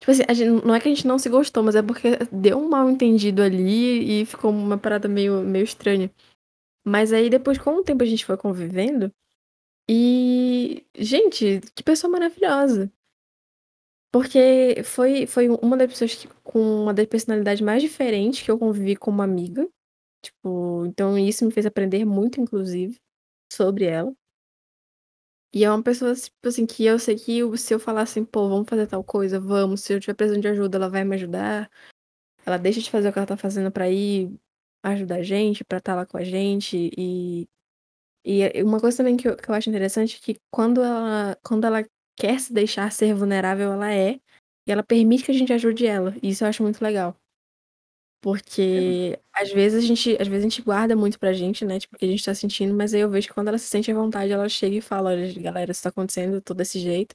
Tipo assim, a gente, não é que a gente não se gostou, mas é porque deu um mal entendido ali e ficou uma parada meio, meio estranha. Mas aí depois, com o tempo, a gente foi convivendo. E, gente, que pessoa maravilhosa. Porque foi, foi uma das pessoas que, com uma das personalidades mais diferentes que eu convivi como amiga. Tipo, então isso me fez aprender muito, inclusive, sobre ela. E é uma pessoa, tipo assim, que eu sei que se eu falar assim, pô, vamos fazer tal coisa, vamos, se eu tiver precisando de ajuda, ela vai me ajudar. Ela deixa de fazer o que ela tá fazendo pra ir ajudar a gente, pra estar lá com a gente. E, e uma coisa também que eu, que eu acho interessante é que quando ela, quando ela quer se deixar ser vulnerável, ela é. E ela permite que a gente ajude ela. E isso eu acho muito legal. Porque às vezes a gente, às vezes a gente guarda muito pra gente, né? Tipo, o que a gente tá sentindo, mas aí eu vejo que quando ela se sente à vontade, ela chega e fala, olha, galera, isso tá acontecendo, eu tô desse jeito.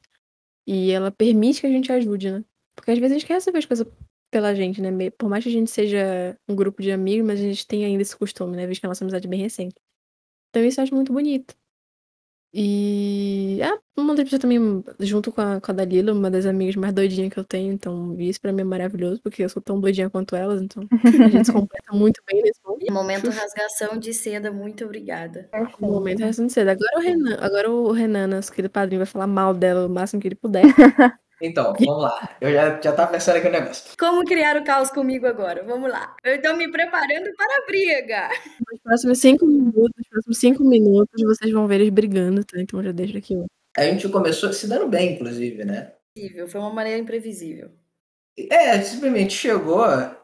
E ela permite que a gente ajude, né? Porque às vezes a gente quer receber as coisas pela gente, né? Por mais que a gente seja um grupo de amigos, mas a gente tem ainda esse costume, né? Visto que a nossa amizade é bem recente. Então isso eu acho muito bonito. E ah, uma das pessoas também, junto com a, com a Dalila, uma das amigas mais doidinhas que eu tenho, então isso pra mim é maravilhoso, porque eu sou tão doidinha quanto elas, então a gente se [LAUGHS] completa muito bem nesse momento. Momento rasgação de seda, muito obrigada. Perfeito. momento é assim cedo. Agora o Renan, agora o Renan, nosso querido padrinho, vai falar mal dela o máximo que ele puder. [LAUGHS] Então, vamos lá. Eu já, já tava pensando aqui no negócio. Como criar o caos comigo agora? Vamos lá. Eu tô me preparando para a briga. Nos próximos cinco minutos, nos próximos cinco minutos, vocês vão ver eles brigando, tá? Então já deixo aqui. ó. A gente começou se dando bem, inclusive, né? Imprevisível, Foi uma maneira imprevisível. É, simplesmente chegou. A,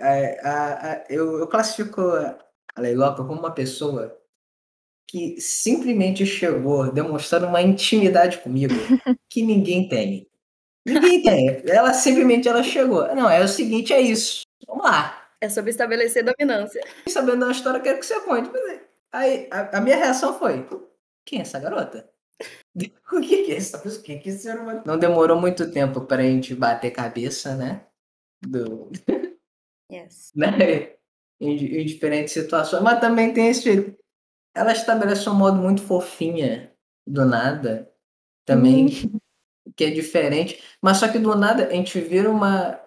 a, a, eu, eu classifico a Leiloca como uma pessoa que simplesmente chegou demonstrando uma intimidade comigo [LAUGHS] que ninguém tem. Ninguém tem. Ela simplesmente ela chegou. Não, é o seguinte, é isso. Vamos lá. É sobre estabelecer dominância. Sabendo da história, quero que você conte. Aí a, a minha reação foi: quem é essa garota? [LAUGHS] O que, que é essa pessoa? O que, que esse ser humano? Não demorou muito tempo pra gente bater cabeça, né? Do... [LAUGHS] Yes. né? Em, em diferentes situações. Mas também tem esse. Ela estabelece um modo muito fofinha do nada. Também. Que é diferente. Mas só que do nada a gente vira uma,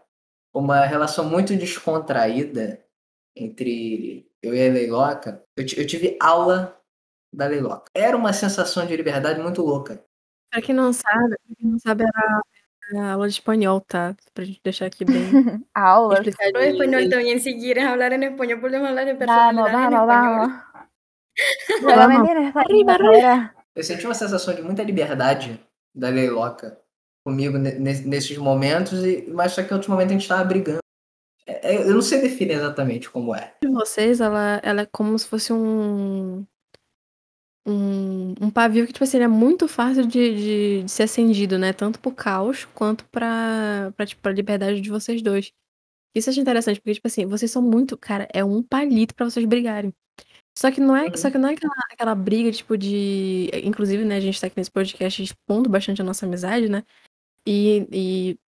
uma relação muito descontraída entre eu e a Leiloca. Eu, eu tive aula da Leiloca. Era uma sensação de liberdade muito louca. Pra quem não sabe, pra quem não sabe, era era aula de espanhol, tá? Pra gente deixar aqui bem [LAUGHS] Aulas. Los explicadinho. español también, si quieres hablar en español, podemos hablar Vamos, personalidad en vamos, vamos. En español, Arriba, ahora. Eu senti uma sensação de muita liberdade da Leiloca comigo ne- ne- nesses momentos, e, mas só que em outros a gente tava brigando. É- é- eu não sei definir exatamente como é. de vocês, ela, ela é como se fosse um. Um, um pavio que, tipo assim, é muito fácil de, de, de ser acendido, né? Tanto pro caos quanto pra, pra, tipo, pra liberdade de vocês dois. Isso eu acho interessante, porque, tipo assim, vocês são muito. Cara, é um palito pra vocês brigarem. Só que não é, Uhum. só que não é aquela, aquela briga, tipo, de. Inclusive, né, a gente tá aqui nesse podcast expondo bastante a nossa amizade, né? E,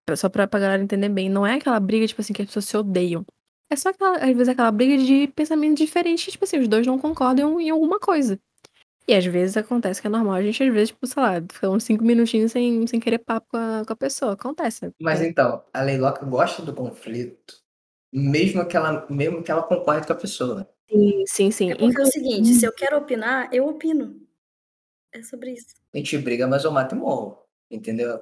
e só pra, pra galera entender bem, não é aquela briga, tipo assim, que as pessoas se odeiam. É só aquela, às vezes, aquela briga de pensamento diferente, que, tipo assim, os dois não concordam em alguma coisa. E às vezes acontece que é normal, a gente, às vezes, tipo, sei lá, fica uns cinco minutinhos sem, sem querer papo com a, com a pessoa. Acontece. Mas É. então, a Leiloca gosta do conflito, mesmo que ela, mesmo que ela concorde com a pessoa. Sim, sim, sim. É porque é o seguinte, se eu quero opinar, eu opino. É sobre isso. A gente briga, mas eu mato e morro. Entendeu?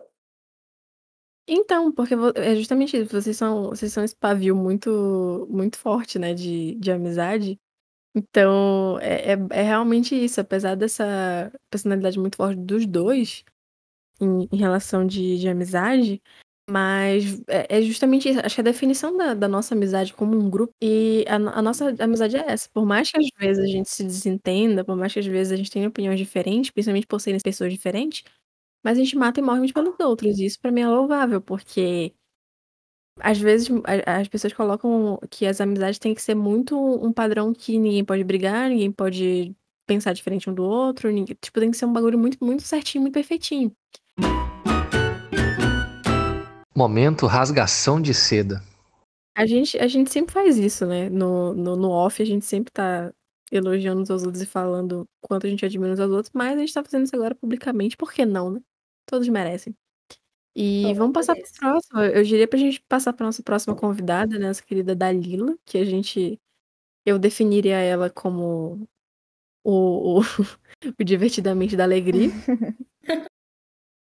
Então, porque é justamente isso, vocês são, vocês são esse pavio muito, muito forte, né, de, de amizade. Então, é, é, é realmente isso, apesar dessa personalidade muito forte dos dois em, em relação de, de amizade, mas é, é justamente isso. Acho que a definição da, da nossa amizade como um grupo, e a, a nossa amizade é essa. Por mais que às vezes a gente se desentenda, por mais que às vezes a gente tenha opiniões diferentes, principalmente por serem pessoas diferentes, mas a gente mata e morre uns pelos outros. E isso pra mim é louvável, porque às vezes a- as pessoas colocam que as amizades têm que ser muito um padrão que ninguém pode brigar, ninguém pode pensar diferente um do outro, ninguém, tipo, tem que ser um bagulho muito, muito certinho, muito perfeitinho. Momento rasgação de seda. A gente, a gente sempre faz isso, né? No, no, no off, a gente sempre tá elogiando aos outros e falando quanto a gente admira aos outros, mas a gente tá fazendo isso agora publicamente, por que não, né? Todos merecem. E Todos vamos passar pro merecem. próximo. Eu diria pra gente passar pra nossa próxima convidada, né? Nossa querida Dalila, que a gente. Eu definiria ela como o, o, [LAUGHS] o divertidamente da alegria. [LAUGHS]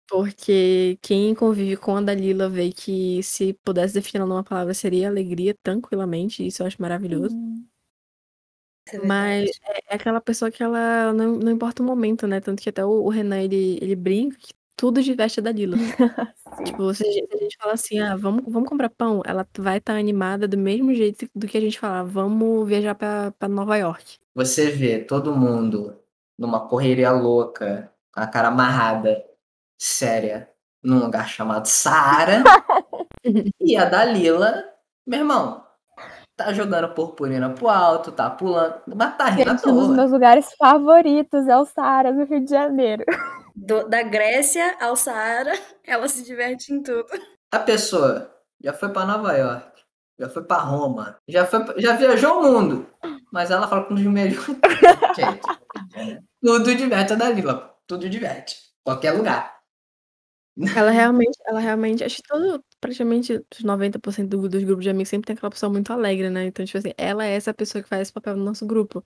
Porque quem convive com a Dalila vê que se pudesse definir ela numa palavra seria alegria, tranquilamente. Isso eu acho maravilhoso. Hum, Isso é Mas verdade. é, é aquela pessoa que ela não, não importa o momento, né? Tanto que até o, o Renan ele, ele brinca que tudo diverte a Dalila. [LAUGHS] Tipo, se a gente, se a gente fala assim, ah, vamos, vamos comprar pão, ela vai estar animada do mesmo jeito do que a gente falar, vamos viajar pra Nova York. Você vê todo mundo numa correria louca, com a cara amarrada, séria, num lugar chamado Saara. [LAUGHS] e a Dalila, meu irmão, tá jogando purpurina pro alto, tá pulando, mas tá rindo à Gente, um dos toa. meus lugares favoritos é o Saara, no Rio de Janeiro. Do- da Grécia ao Saara, ela se diverte em tudo. A pessoa já foi pra Nova York, já foi pra Roma, já, foi, já viajou o mundo, mas ela fala com os melhores. [LAUGHS] Gente, tudo diverte a Dalila, tudo diverte, qualquer lugar. Ela realmente, ela realmente, acho que todo, praticamente os 90% do- dos grupos de amigos sempre tem aquela pessoa muito alegre, né? Então, tipo assim, ela é essa pessoa que faz esse papel no nosso grupo.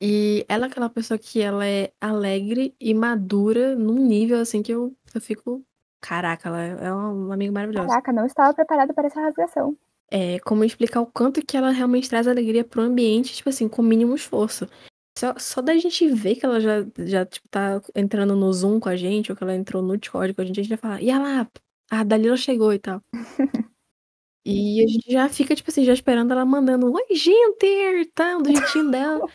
E ela é aquela pessoa que ela é alegre e madura num nível assim que eu, eu fico. Caraca, ela é é uma, uma amiga maravilhosa. Caraca, não estava preparada para essa rasgação. É como explicar o quanto que ela realmente traz alegria pro ambiente, tipo assim, com o mínimo esforço. Só, só da gente ver que ela já, já tipo, tá entrando no Zoom com a gente, ou que ela entrou no Discord com a gente, a gente já fala, e lá, a Dalila chegou e tal. [LAUGHS] E a gente já fica, tipo assim, já esperando ela mandando Oi, gente! Tá, do jeitinho dela.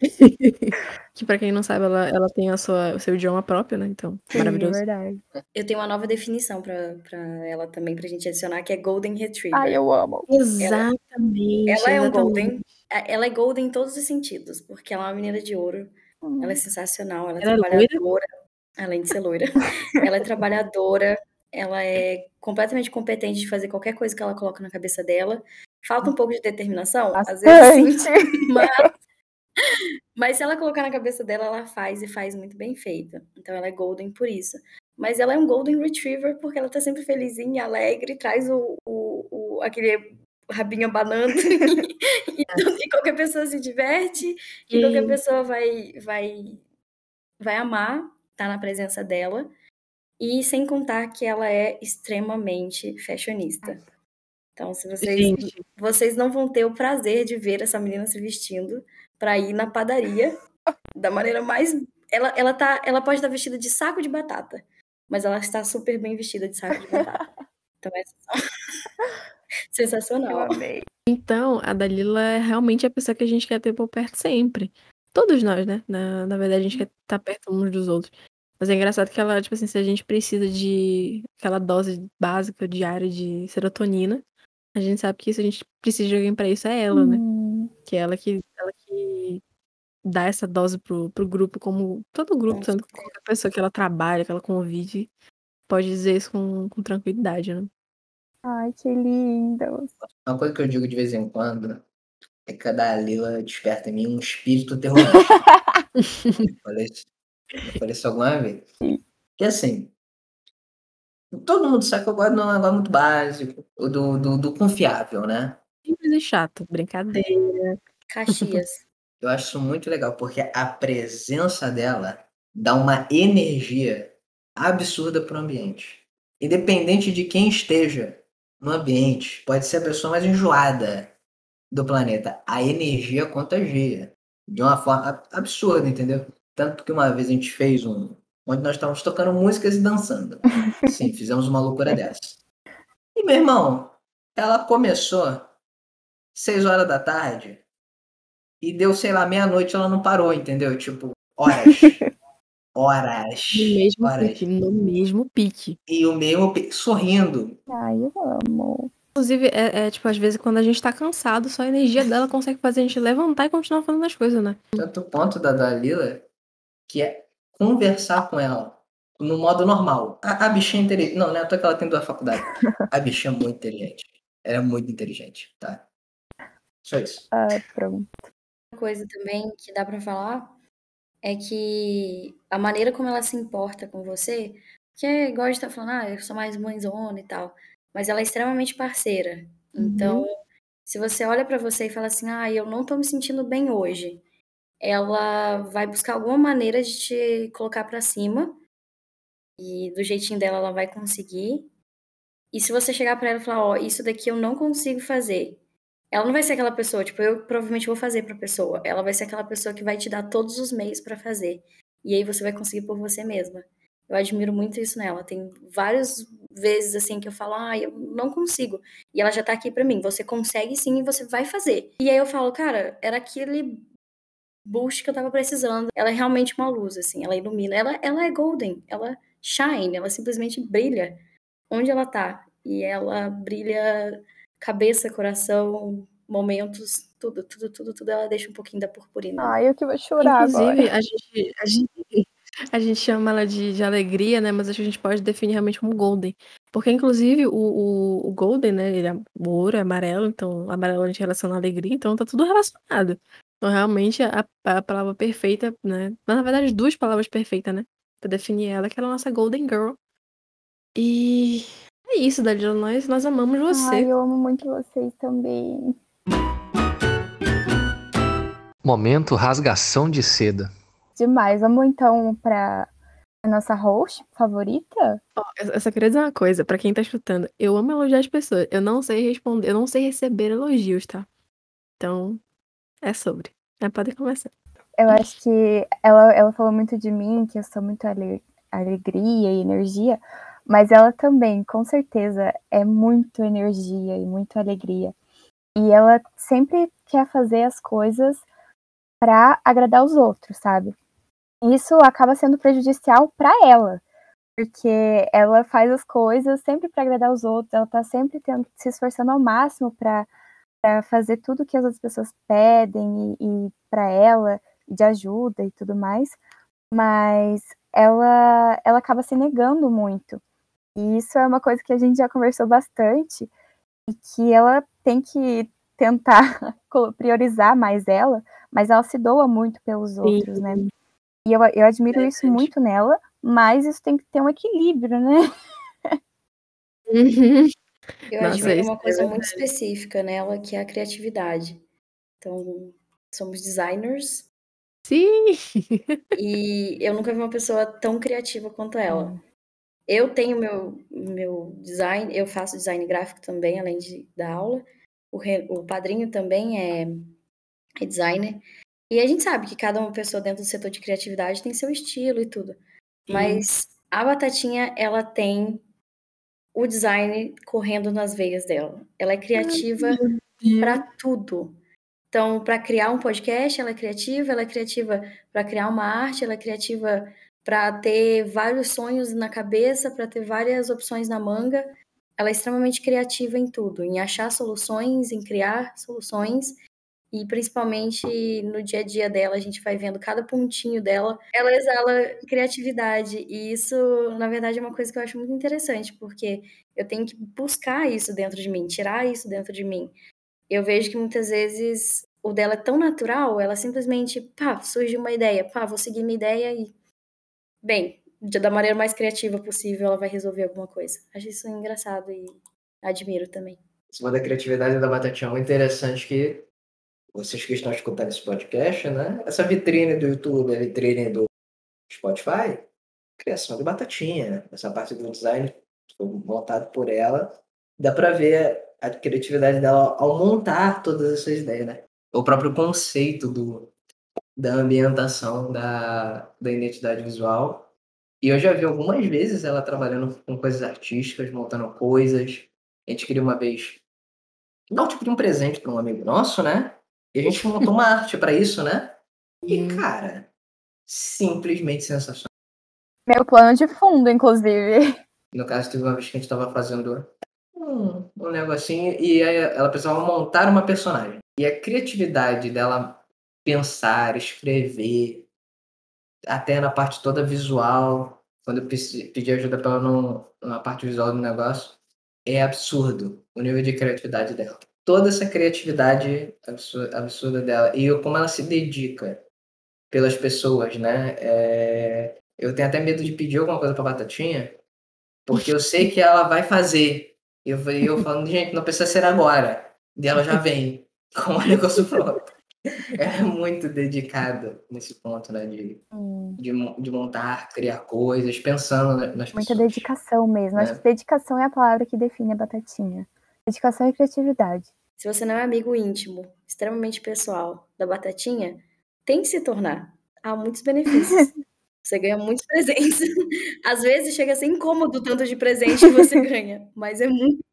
[LAUGHS] que pra quem não sabe, ela, ela tem a sua, o seu idioma próprio, né? Então, Sim, maravilhoso. é verdade. Eu tenho uma nova definição pra, pra ela também, pra gente adicionar, que é Golden Retriever. Ai, eu amo. Exatamente. Ela é um exatamente. Golden. Ela é Golden em todos os sentidos, porque ela é uma menina de ouro. Hum. Ela é sensacional, ela é Ela é trabalhadora, além de ser loira. [LAUGHS] ela é trabalhadora, ela é completamente competente de fazer qualquer coisa que ela coloca na cabeça dela. Falta um pouco de determinação, às vezes sim, Bastante. [LAUGHS] mas, mas se ela colocar na cabeça dela, ela faz e faz muito bem feito. Então ela é Golden por isso. Mas ela é um Golden Retriever porque ela tá sempre felizinha, alegre, traz o, o, o- aquele rabinho abanando [LAUGHS] [LAUGHS] e, e qualquer pessoa se diverte e qualquer E- pessoa vai, vai, vai amar estar na presença dela. E sem contar que ela é extremamente fashionista. Então, se vocês, Gente, vocês não vão ter o prazer de ver essa menina se vestindo para ir na padaria [LAUGHS] da maneira mais. Ela, ela, tá, ela pode estar vestida de saco de batata, mas ela está super bem vestida de saco de batata. Então é [LAUGHS] Eu sensacional. amei. então, a Dalila é realmente a pessoa que a gente quer ter por perto sempre. Todos nós, né? Na, na verdade, a gente quer estar perto uns dos outros. Mas é engraçado que ela, tipo assim, se a gente precisa de aquela dose básica diária de serotonina, a gente sabe que se a gente precisa de alguém pra isso é ela, né? Hum, Que é ela que, ela que dá essa dose pro, pro grupo, como todo grupo, tanto que qualquer pessoa que ela trabalha, que ela convive, pode dizer isso com, com tranquilidade, né? Ai, que lindo. Uma coisa que eu digo de vez em quando é que a Dalila desperta em mim um espírito terrorista. [LAUGHS] Eu falei isso, eu falei isso alguma vez. Que assim, todo mundo sabe que eu gosto de um negócio muito básico, o do, do, do confiável, né? Simples e chato, brincadeira. Caxias. Eu acho isso muito legal, porque a presença dela dá uma energia absurda pro ambiente. Independente de quem esteja no ambiente, pode ser a pessoa mais enjoada do planeta, a energia contagia de uma forma ab- absurda, entendeu? Tanto que uma vez a gente fez um onde nós estávamos tocando músicas e dançando. [LAUGHS] Sim, fizemos uma loucura dessa. E meu irmão, ela começou seis horas da tarde e deu, sei lá, meia-noite ela não parou, entendeu? Tipo, horas. [LAUGHS] Horas. No mesmo horas. pique, no mesmo pique. E o mesmo pe- sorrindo. Ai, eu amo. Inclusive, é, é, tipo, às vezes quando a gente tá cansado, só a energia dela consegue fazer a gente levantar e continuar fazendo as coisas, né? Tanto ponto da Dalila que é conversar com ela no modo normal. A, a bichinha é inteligente. Não, não é à toa que ela tem duas faculdades. A bichinha é muito inteligente. Ela é muito inteligente, tá? Só isso. Ah, pronto. Uma coisa também que dá pra falar é que a maneira como ela se importa com você, que é igual a gente tá falando, ah, eu sou mais mãezona e tal, mas ela é extremamente parceira. Então, se você olha pra você e fala assim, ah, eu não tô me sentindo bem hoje, ela vai buscar alguma maneira de te colocar pra cima e do jeitinho dela ela vai conseguir. E se você chegar pra ela e falar, ó, isso daqui eu não consigo fazer, ela não vai ser aquela pessoa, tipo, eu provavelmente vou fazer pra pessoa. Ela vai ser aquela pessoa que vai te dar todos os meios pra fazer. E aí você vai conseguir por você mesma. Eu admiro muito isso nela. Tem várias vezes assim que eu falo, ah, eu não consigo. E ela já tá aqui pra mim. Você consegue sim e você vai fazer. E aí eu falo, cara, era aquele boost que eu tava precisando. Ela é realmente uma luz, assim. Ela ilumina. Ela, ela é golden. Ela shine. Ela simplesmente brilha onde ela tá. E ela brilha cabeça, coração, momentos, tudo, tudo, tudo, tudo. Ela deixa um pouquinho da purpurina. Ai, eu que vou chorar Inclusive, agora. a gente, a gente, a gente chama ela de, de alegria, né? Mas acho que a gente pode definir realmente como golden. Porque, inclusive, o, o, o golden, né? Ele é ouro, é amarelo, então amarelo a gente relaciona a alegria, então tá tudo relacionado. Então, realmente, a, a palavra perfeita, né? Mas, na verdade, duas palavras perfeitas, né? Pra definir ela, que ela é a nossa golden girl. E é isso, Dalila. Nós, nós amamos você. Ai, eu amo muito vocês também. Momento rasgação de seda. Demais. Vamos então pra a nossa host favorita? Ó, eu só queria dizer uma coisa, pra quem tá escutando. Eu amo elogiar as pessoas. Eu não sei responder, eu não sei receber elogios, tá? Então, é sobre. É, pode começar. Eu acho que ela, ela falou muito de mim, que eu sou muito ale- alegria e energia, Mas ela também, com certeza, é muito energia e muito alegria. E ela sempre quer fazer as coisas para agradar os outros, sabe? Isso acaba sendo prejudicial para ela, porque ela faz as coisas sempre para agradar os outros, ela tá sempre tendo, se esforçando ao máximo para fazer tudo que as outras pessoas pedem e, e para ela de ajuda e tudo mais, mas ela ela acaba se negando muito. E isso é uma coisa que a gente já conversou bastante e que ela tem que tentar [LAUGHS] priorizar mais ela, mas ela se doa muito pelos outros, Sim. né? E eu, eu admiro é isso muito nela, mas isso tem que ter um equilíbrio, né? Uhum. Eu Nossa, admiro uma coisa é muito específica nela, que é a criatividade. Então, somos designers. Sim! E eu nunca vi uma pessoa tão criativa quanto ela. Eu tenho meu, meu design, eu faço design gráfico também, além de, da aula. O, re, o padrinho também é, é designer. E a gente sabe que cada uma pessoa dentro do setor de criatividade tem seu estilo e tudo. Mas a Batatinha, ela tem o design correndo nas veias dela. Ela é criativa para tudo. Então, para criar um podcast, ela é criativa, ela é criativa para criar uma arte, ela é criativa para ter vários sonhos na cabeça, para ter várias opções na manga. Ela é extremamente criativa em tudo, em achar soluções, em criar soluções e principalmente no dia a dia dela, a gente vai vendo cada pontinho dela. Ela exala criatividade e isso, na verdade, é uma coisa que eu acho muito interessante, porque eu tenho que buscar isso dentro de mim, tirar isso dentro de mim. Eu vejo que muitas vezes o dela é tão natural, ela simplesmente, pá, surge uma ideia, pá, vou seguir minha ideia e, bem, da maneira mais criativa possível, ela vai resolver alguma coisa. Acho isso engraçado e admiro também. Isso da criatividade da Batatinha é interessante que vocês que estão escutando esse podcast, né? Essa vitrine do YouTube, a vitrine do Spotify, criação de batatinha. Essa parte do design foi montado por ela. Dá para ver a criatividade dela ao montar todas essas ideias, né? O próprio conceito do, da ambientação da, da identidade visual. E eu já vi algumas vezes ela trabalhando com coisas artísticas, montando coisas. A gente queria uma vez dar um tipo de um presente para um amigo nosso, né? E a gente [LAUGHS] montou uma arte para isso, né? E, cara, simplesmente sensacional. Meu plano de fundo, inclusive. No caso, teve uma vez que a gente tava fazendo um, um negocinho e aí ela precisava montar uma personagem. E a criatividade dela pensar, escrever, até na parte toda visual, quando eu pedi ajuda pra ela na parte visual do negócio, é absurdo o nível de criatividade dela toda essa criatividade absurda, dela e como ela se dedica pelas pessoas, né? É... Eu tenho até medo de pedir alguma coisa pra Batatinha, porque eu sei que ela vai fazer. E eu, eu falando, gente, não precisa ser agora. E ela já vem [LAUGHS] com o negócio pronto. [LAUGHS] é muito dedicada nesse ponto, né? De, hum. de, de, montar, criar coisas, pensando nas Muita pessoas. dedicação mesmo. Né? Acho que dedicação é a palavra que define a Batatinha. Dedicação e criatividade. Se você não é amigo íntimo, extremamente pessoal da Batatinha, tem que se tornar. Há muitos benefícios. [LAUGHS] Você ganha muitos presentes. [LAUGHS] Às vezes chega a ser incômodo o tanto de presente que você ganha, mas é muito.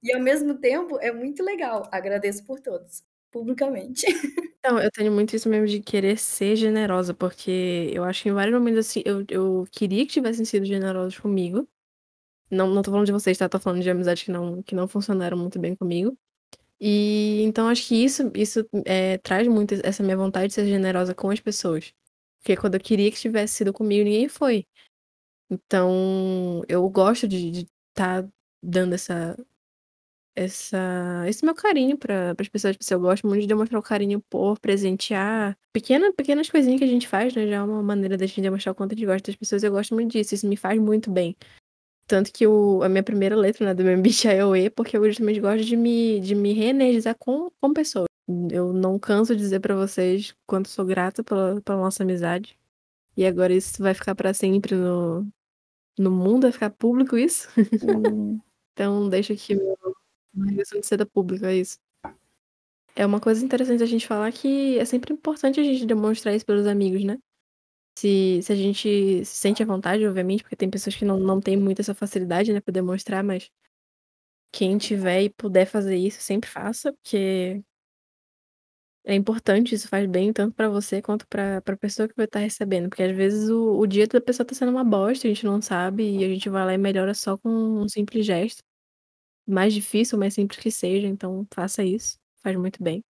e ao mesmo tempo é muito legal. Agradeço por todos, publicamente. [LAUGHS] Então, eu tenho muito isso mesmo de querer ser generosa, porque eu acho que em vários momentos assim, eu, eu queria que tivessem sido generosos comigo, não, não tô falando de vocês, tá? Tô falando de amizades que não, que não funcionaram muito bem comigo. E então acho que isso, isso é, traz muito essa minha vontade de ser generosa com as pessoas. Porque quando eu queria que tivesse sido comigo, ninguém foi. Então, eu gosto de estar tá dando essa, essa, esse meu carinho para as pessoas. Tipo assim, eu gosto muito de demonstrar o carinho por presentear. Pequena, pequenas coisinhas que a gente faz, né? Já é uma maneira da gente demonstrar o quanto a gente gosta das pessoas. Eu gosto muito disso. Isso me faz muito bem. Tanto que o, a minha primeira letra né, do meu MBTI é o E, porque eu justamente gosto de me, de me reenergizar com, com pessoas. Eu não canso de dizer para vocês quanto sou grata pela, pela nossa amizade. E agora isso vai ficar para sempre no, no mundo, vai ficar público isso. [LAUGHS] então deixa aqui meu, uma regressão de seda pública, é isso. É uma coisa interessante a gente falar que é sempre importante a gente demonstrar isso pelos amigos, né? se, se a gente se sente à vontade, obviamente, porque tem pessoas que não, não têm muito essa facilidade, né, pra demonstrar, mas quem tiver e puder fazer isso, sempre faça, porque é importante, isso faz bem tanto pra você quanto pra, pra pessoa que vai estar recebendo. Porque às vezes o, o dia da pessoa tá sendo uma bosta, a gente não sabe, e a gente vai lá e melhora só com um simples gesto. Mais difícil, mais simples que seja, então faça isso. Faz muito bem.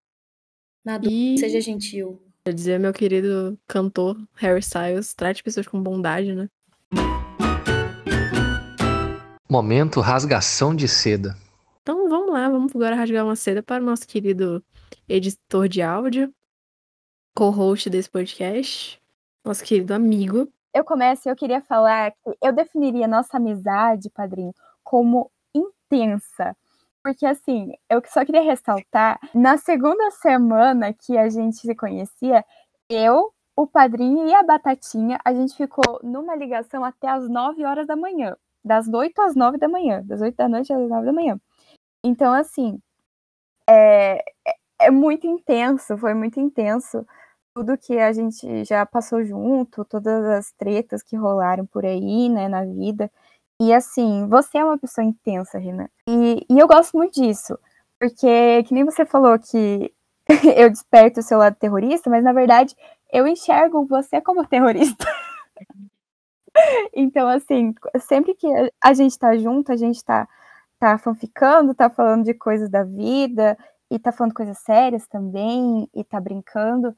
Na dúvida, E seja gentil. quer dizer, meu querido cantor Harry Styles, trate pessoas com bondade, né? Momento rasgação de seda. Então vamos lá, vamos agora rasgar uma seda para o nosso querido editor de áudio, co-host desse podcast, nosso querido amigo. Eu começo e eu queria falar que eu definiria nossa amizade, padrinho, como intensa. Porque, assim, eu só queria ressaltar, na segunda semana que a gente se conhecia, eu, o padrinho e a Batatinha, a gente ficou numa ligação até as 9 horas da manhã. Das 8 às 9 da manhã. Das 8 da noite às 9 da manhã. Então, assim, é, é- é muito intenso, foi muito intenso tudo que a gente já passou junto, todas as tretas que rolaram por aí, né, na vida. E assim, você é uma pessoa intensa, Renan. E, e eu gosto muito disso, porque que nem você falou que [LAUGHS] eu desperto o seu lado terrorista, mas na verdade eu enxergo você como terrorista. [LAUGHS] então, assim, sempre que a gente tá junto, a gente tá, tá fanficando, tá falando de coisas da vida, e tá falando coisas sérias também, e tá brincando.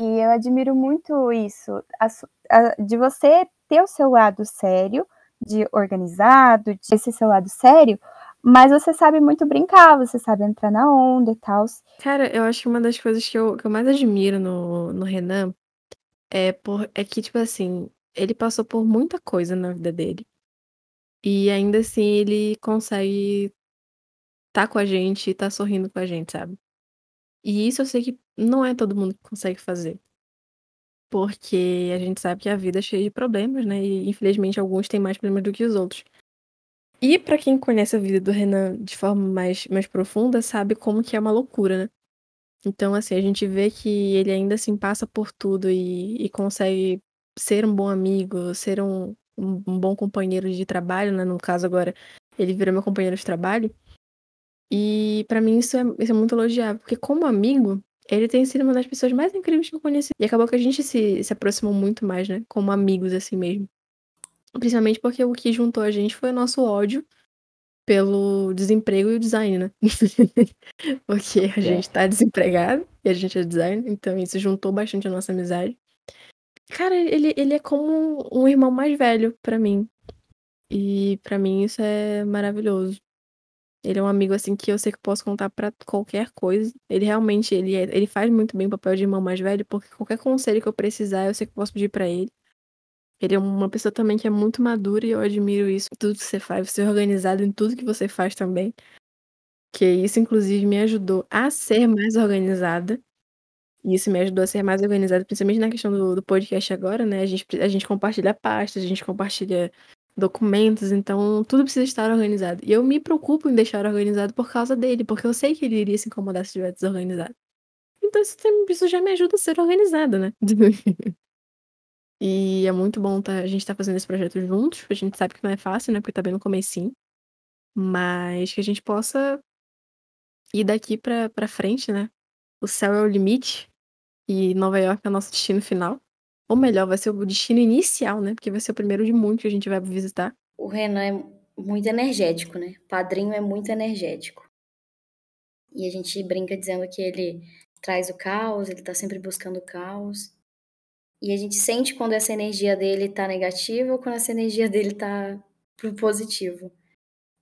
E eu admiro muito isso, a a- de você ter o seu lado sério, de organizado, de esse seu lado sério, mas você sabe muito brincar, você sabe entrar na onda e tal. Cara, eu acho que uma das coisas que eu, que eu mais admiro no, no Renan é, por, é que, tipo assim, ele passou por muita coisa na vida dele. E ainda assim ele consegue tá com a gente tá sorrindo com a gente, sabe? E isso eu sei que não é todo mundo que consegue fazer. Porque a gente sabe que a vida é cheia de problemas, né? E infelizmente alguns têm mais problemas do que os outros. E pra quem conhece a vida do Renan de forma mais, mais profunda, sabe como que é uma loucura, né? Então, assim, a gente vê que ele ainda assim passa por tudo e, e consegue ser um bom amigo, ser um, um, um bom companheiro de trabalho, né? No caso agora, ele virou meu companheiro de trabalho. E pra mim isso é, isso é muito elogiável, porque como amigo, ele tem sido uma das pessoas mais incríveis que eu conheci. E acabou que a gente se, se aproximou muito mais, né? Como amigos, assim mesmo. Principalmente porque o que juntou a gente foi o nosso ódio pelo desemprego e o design, né? [LAUGHS] porque a gente tá desempregado e a gente é designer, então isso juntou bastante a nossa amizade. Cara, ele, ele é como um irmão mais velho pra mim. E pra mim isso é maravilhoso. Ele é um amigo assim que eu sei que posso contar pra qualquer coisa. Ele realmente ele, é- ele faz muito bem o papel de irmão mais velho, porque qualquer conselho que eu precisar, eu sei que eu posso pedir pra ele. Ele é uma pessoa também que é muito madura e eu admiro isso. Tudo que você faz, você é organizado em tudo que você faz também. Que isso, inclusive, me ajudou a ser mais organizada. E isso me ajudou a ser mais organizada, principalmente na questão do, do podcast agora, né? A gente, a gente compartilha pastas, a gente compartilha documentos, então tudo precisa estar organizado. E eu me preocupo em deixar organizado por causa dele, porque eu sei que ele iria se incomodar se estivesse desorganizado. Então isso, isso já me ajuda a ser organizada, né? [LAUGHS] E é muito bom tá, a gente estar fazendo esse projeto juntos. A gente sabe que não é fácil, né? Porque tá bem no comecinho. Mas que a gente possa ir daqui pra, pra frente, né? O céu é o limite. E Nova York é o nosso destino final. Ou melhor, vai ser o destino inicial, né? Porque vai ser o primeiro de muitos que a gente vai visitar. O Renan é muito energético, né? Padrinho é muito energético. E a gente brinca dizendo que ele traz o caos, ele tá sempre buscando o caos. E a gente sente quando essa energia dele tá negativa ou quando essa energia dele tá pro positivo.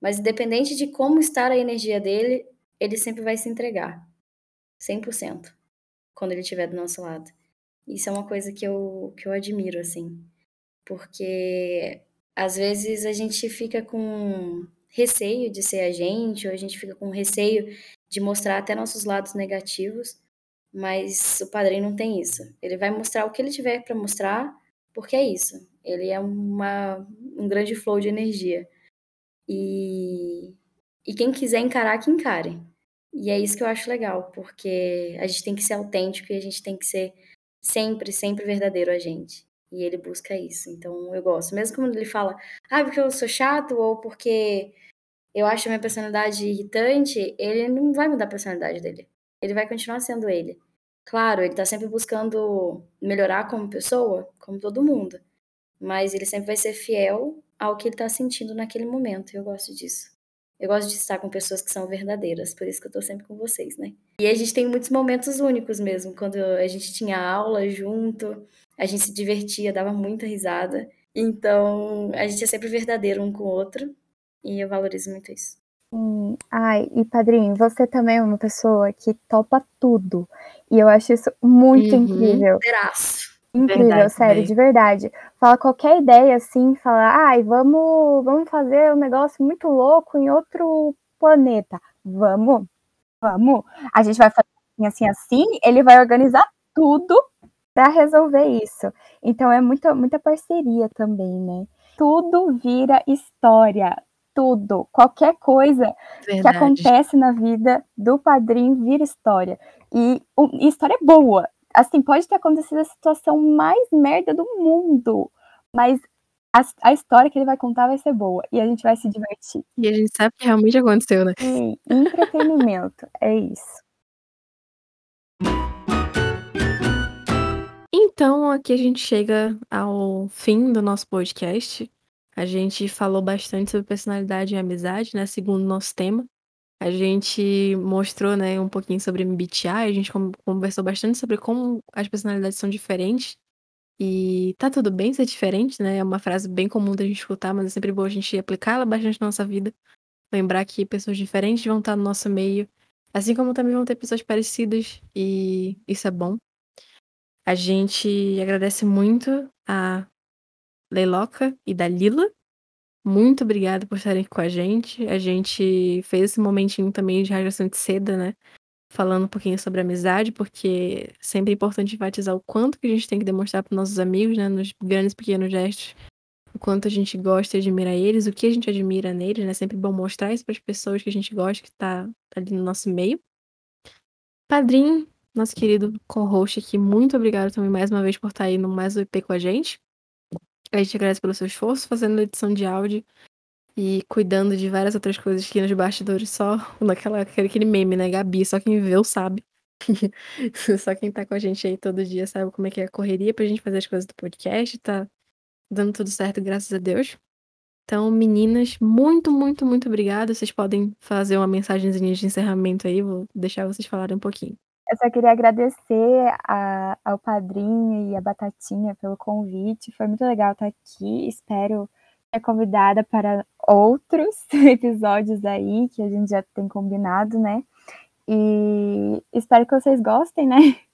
Mas independente de como estar a energia dele, ele sempre vai se entregar. 100%. Quando ele estiver do nosso lado. Isso é uma coisa que eu, que eu admiro, assim. Porque às vezes a gente fica com receio de ser a gente, ou a gente fica com receio de mostrar até nossos lados negativos, mas o padrinho não tem isso. Ele vai mostrar o que ele tiver para mostrar, porque é isso. Ele é uma, um grande flow de energia. E, e quem quiser encarar, que encare. E é isso que eu acho legal, porque a gente tem que ser autêntico e a gente tem que ser sempre, sempre verdadeiro a gente. E ele busca isso. Então eu gosto. Mesmo quando ele fala, ah, porque eu sou chato ou porque eu acho a minha personalidade irritante, ele não vai mudar a personalidade dele. Ele vai continuar sendo ele. Claro, ele tá sempre buscando melhorar como pessoa, como todo mundo. Mas ele sempre vai ser fiel ao que ele tá sentindo naquele momento. E eu gosto disso. Eu gosto de estar com pessoas que são verdadeiras, por isso que eu tô sempre com vocês, né? E a gente tem muitos momentos únicos mesmo, quando a gente tinha aula junto, a gente se divertia, dava muita risada. Então, a gente é sempre verdadeiro um com o outro, e eu valorizo muito isso. Hum, ai, e padrinho, você também é uma pessoa que topa tudo. E eu acho isso muito uhum. incrível. Peraço. Incrível, verdade, sério, de verdade. Fala qualquer ideia assim, fala, ai, vamos, vamos fazer um negócio muito louco em outro planeta. Vamos, vamos. A gente vai fazer assim, assim, assim, ele vai organizar tudo para resolver isso. Então é muita, muita parceria também, né? Tudo vira história. Tudo, qualquer coisa Verdade. que acontece na vida do padrinho vira história. E, e história é boa, assim, pode ter acontecido a situação mais merda do mundo, mas a, a, história que ele vai contar vai ser boa e a gente vai se divertir. E a gente sabe que realmente aconteceu, né? Sim, entretenimento, [LAUGHS] é isso. Então, aqui a gente chega ao fim do nosso podcast. A gente falou bastante sobre personalidade e amizade, né? Segundo o nosso tema. A gente mostrou, né, um pouquinho sobre MBTI, a gente conversou bastante sobre como as personalidades são diferentes. E tá tudo bem ser diferente, né? É uma frase bem comum da gente escutar, mas é sempre bom a gente aplicá-la bastante na nossa vida. Lembrar que pessoas diferentes vão estar no nosso meio, assim como também vão ter pessoas parecidas, e isso é bom. A gente agradece muito a Leiloca e da Lila muito obrigada por estarem aqui com a gente. A gente fez esse momentinho também de rasgação de seda, né? Falando um pouquinho sobre amizade, porque sempre é importante enfatizar o quanto que a gente tem que demonstrar para nossos amigos, né? Nos grandes pequenos gestos. O quanto a gente gosta e admira eles, o que a gente admira neles, né? Sempre bom mostrar isso para as pessoas que a gente gosta, que tá ali no nosso meio. Padrinho, nosso querido co-host aqui, muito obrigado também mais uma vez por estar aí no mais um EP com a gente. A gente agradece pelo seu esforço fazendo edição de áudio e cuidando de várias outras coisas aqui nos bastidores, só naquela, aquele meme, né, Gabi? Só quem viveu sabe. [LAUGHS] só quem tá com a gente aí todo dia sabe como é que é a correria pra gente fazer as coisas do podcast. Tá dando tudo certo, graças a Deus. Então, meninas, muito, muito, muito obrigada. Vocês podem fazer uma mensagenzinha de encerramento aí, vou deixar vocês falarem um pouquinho. Eu só queria agradecer a, ao padrinho e a Batatinha pelo convite. Foi muito legal estar aqui. Espero ser convidada para outros [LAUGHS] episódios aí que a gente já tem combinado, né? E espero que vocês gostem, né? [LAUGHS]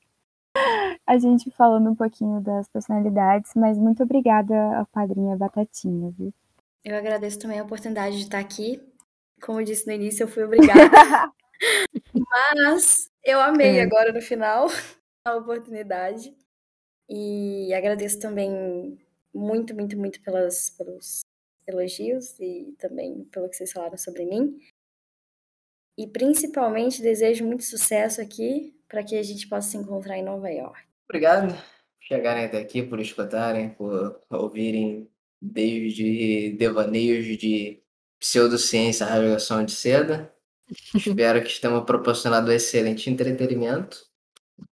A gente falando um pouquinho das personalidades, mas muito obrigada ao padrinho e a Batatinha, viu? Eu agradeço também a oportunidade de estar aqui. Como eu disse no início, eu fui obrigada. [LAUGHS] Mas eu amei é. agora no final [LAUGHS] a oportunidade. E agradeço também muito, muito, muito pelas, pelos elogios e também pelo que vocês falaram sobre mim. E principalmente desejo muito sucesso aqui para que a gente possa se encontrar em Nova York. Obrigado por chegarem até aqui, por escutarem, por ouvirem desde devaneios de pseudociência, rasgação de seda, Espero que estamos proporcionando excelente entretenimento.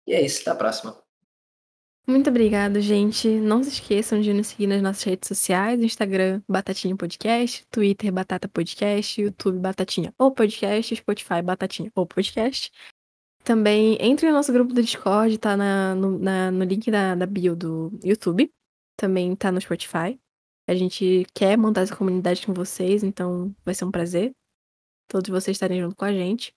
E é isso, até a próxima. Muito obrigada, gente. Não se esqueçam de nos seguir nas nossas redes sociais: Instagram, Batatinha Podcast, Twitter, Batata Podcast, YouTube, Batatinha ou Podcast, Spotify, Batatinha ou Podcast. Também entre no nosso grupo do Discord, tá na, no, na, no link da, da bio do YouTube. Também tá no Spotify. A gente quer montar essa comunidade com vocês, então vai ser um prazer todos vocês estarem junto com a gente.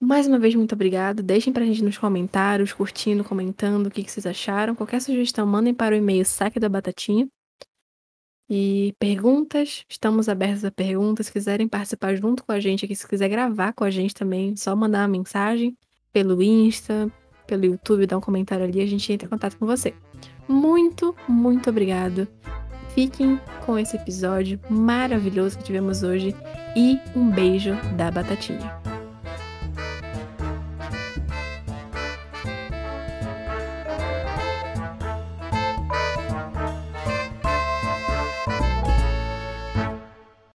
Mais uma vez, muito obrigada. Deixem pra gente nos comentários, curtindo, comentando o que, que vocês acharam. Qualquer sugestão, mandem para o e-mail saque da batatinha. E perguntas, estamos abertos a perguntas. Se quiserem participar junto com a gente aqui, se quiser gravar com a gente também, só mandar uma mensagem pelo Insta, pelo YouTube, dar um comentário ali, a gente entra em contato com você. Muito, muito obrigado. Fiquem com esse episódio maravilhoso que tivemos hoje e um beijo da Batatinha.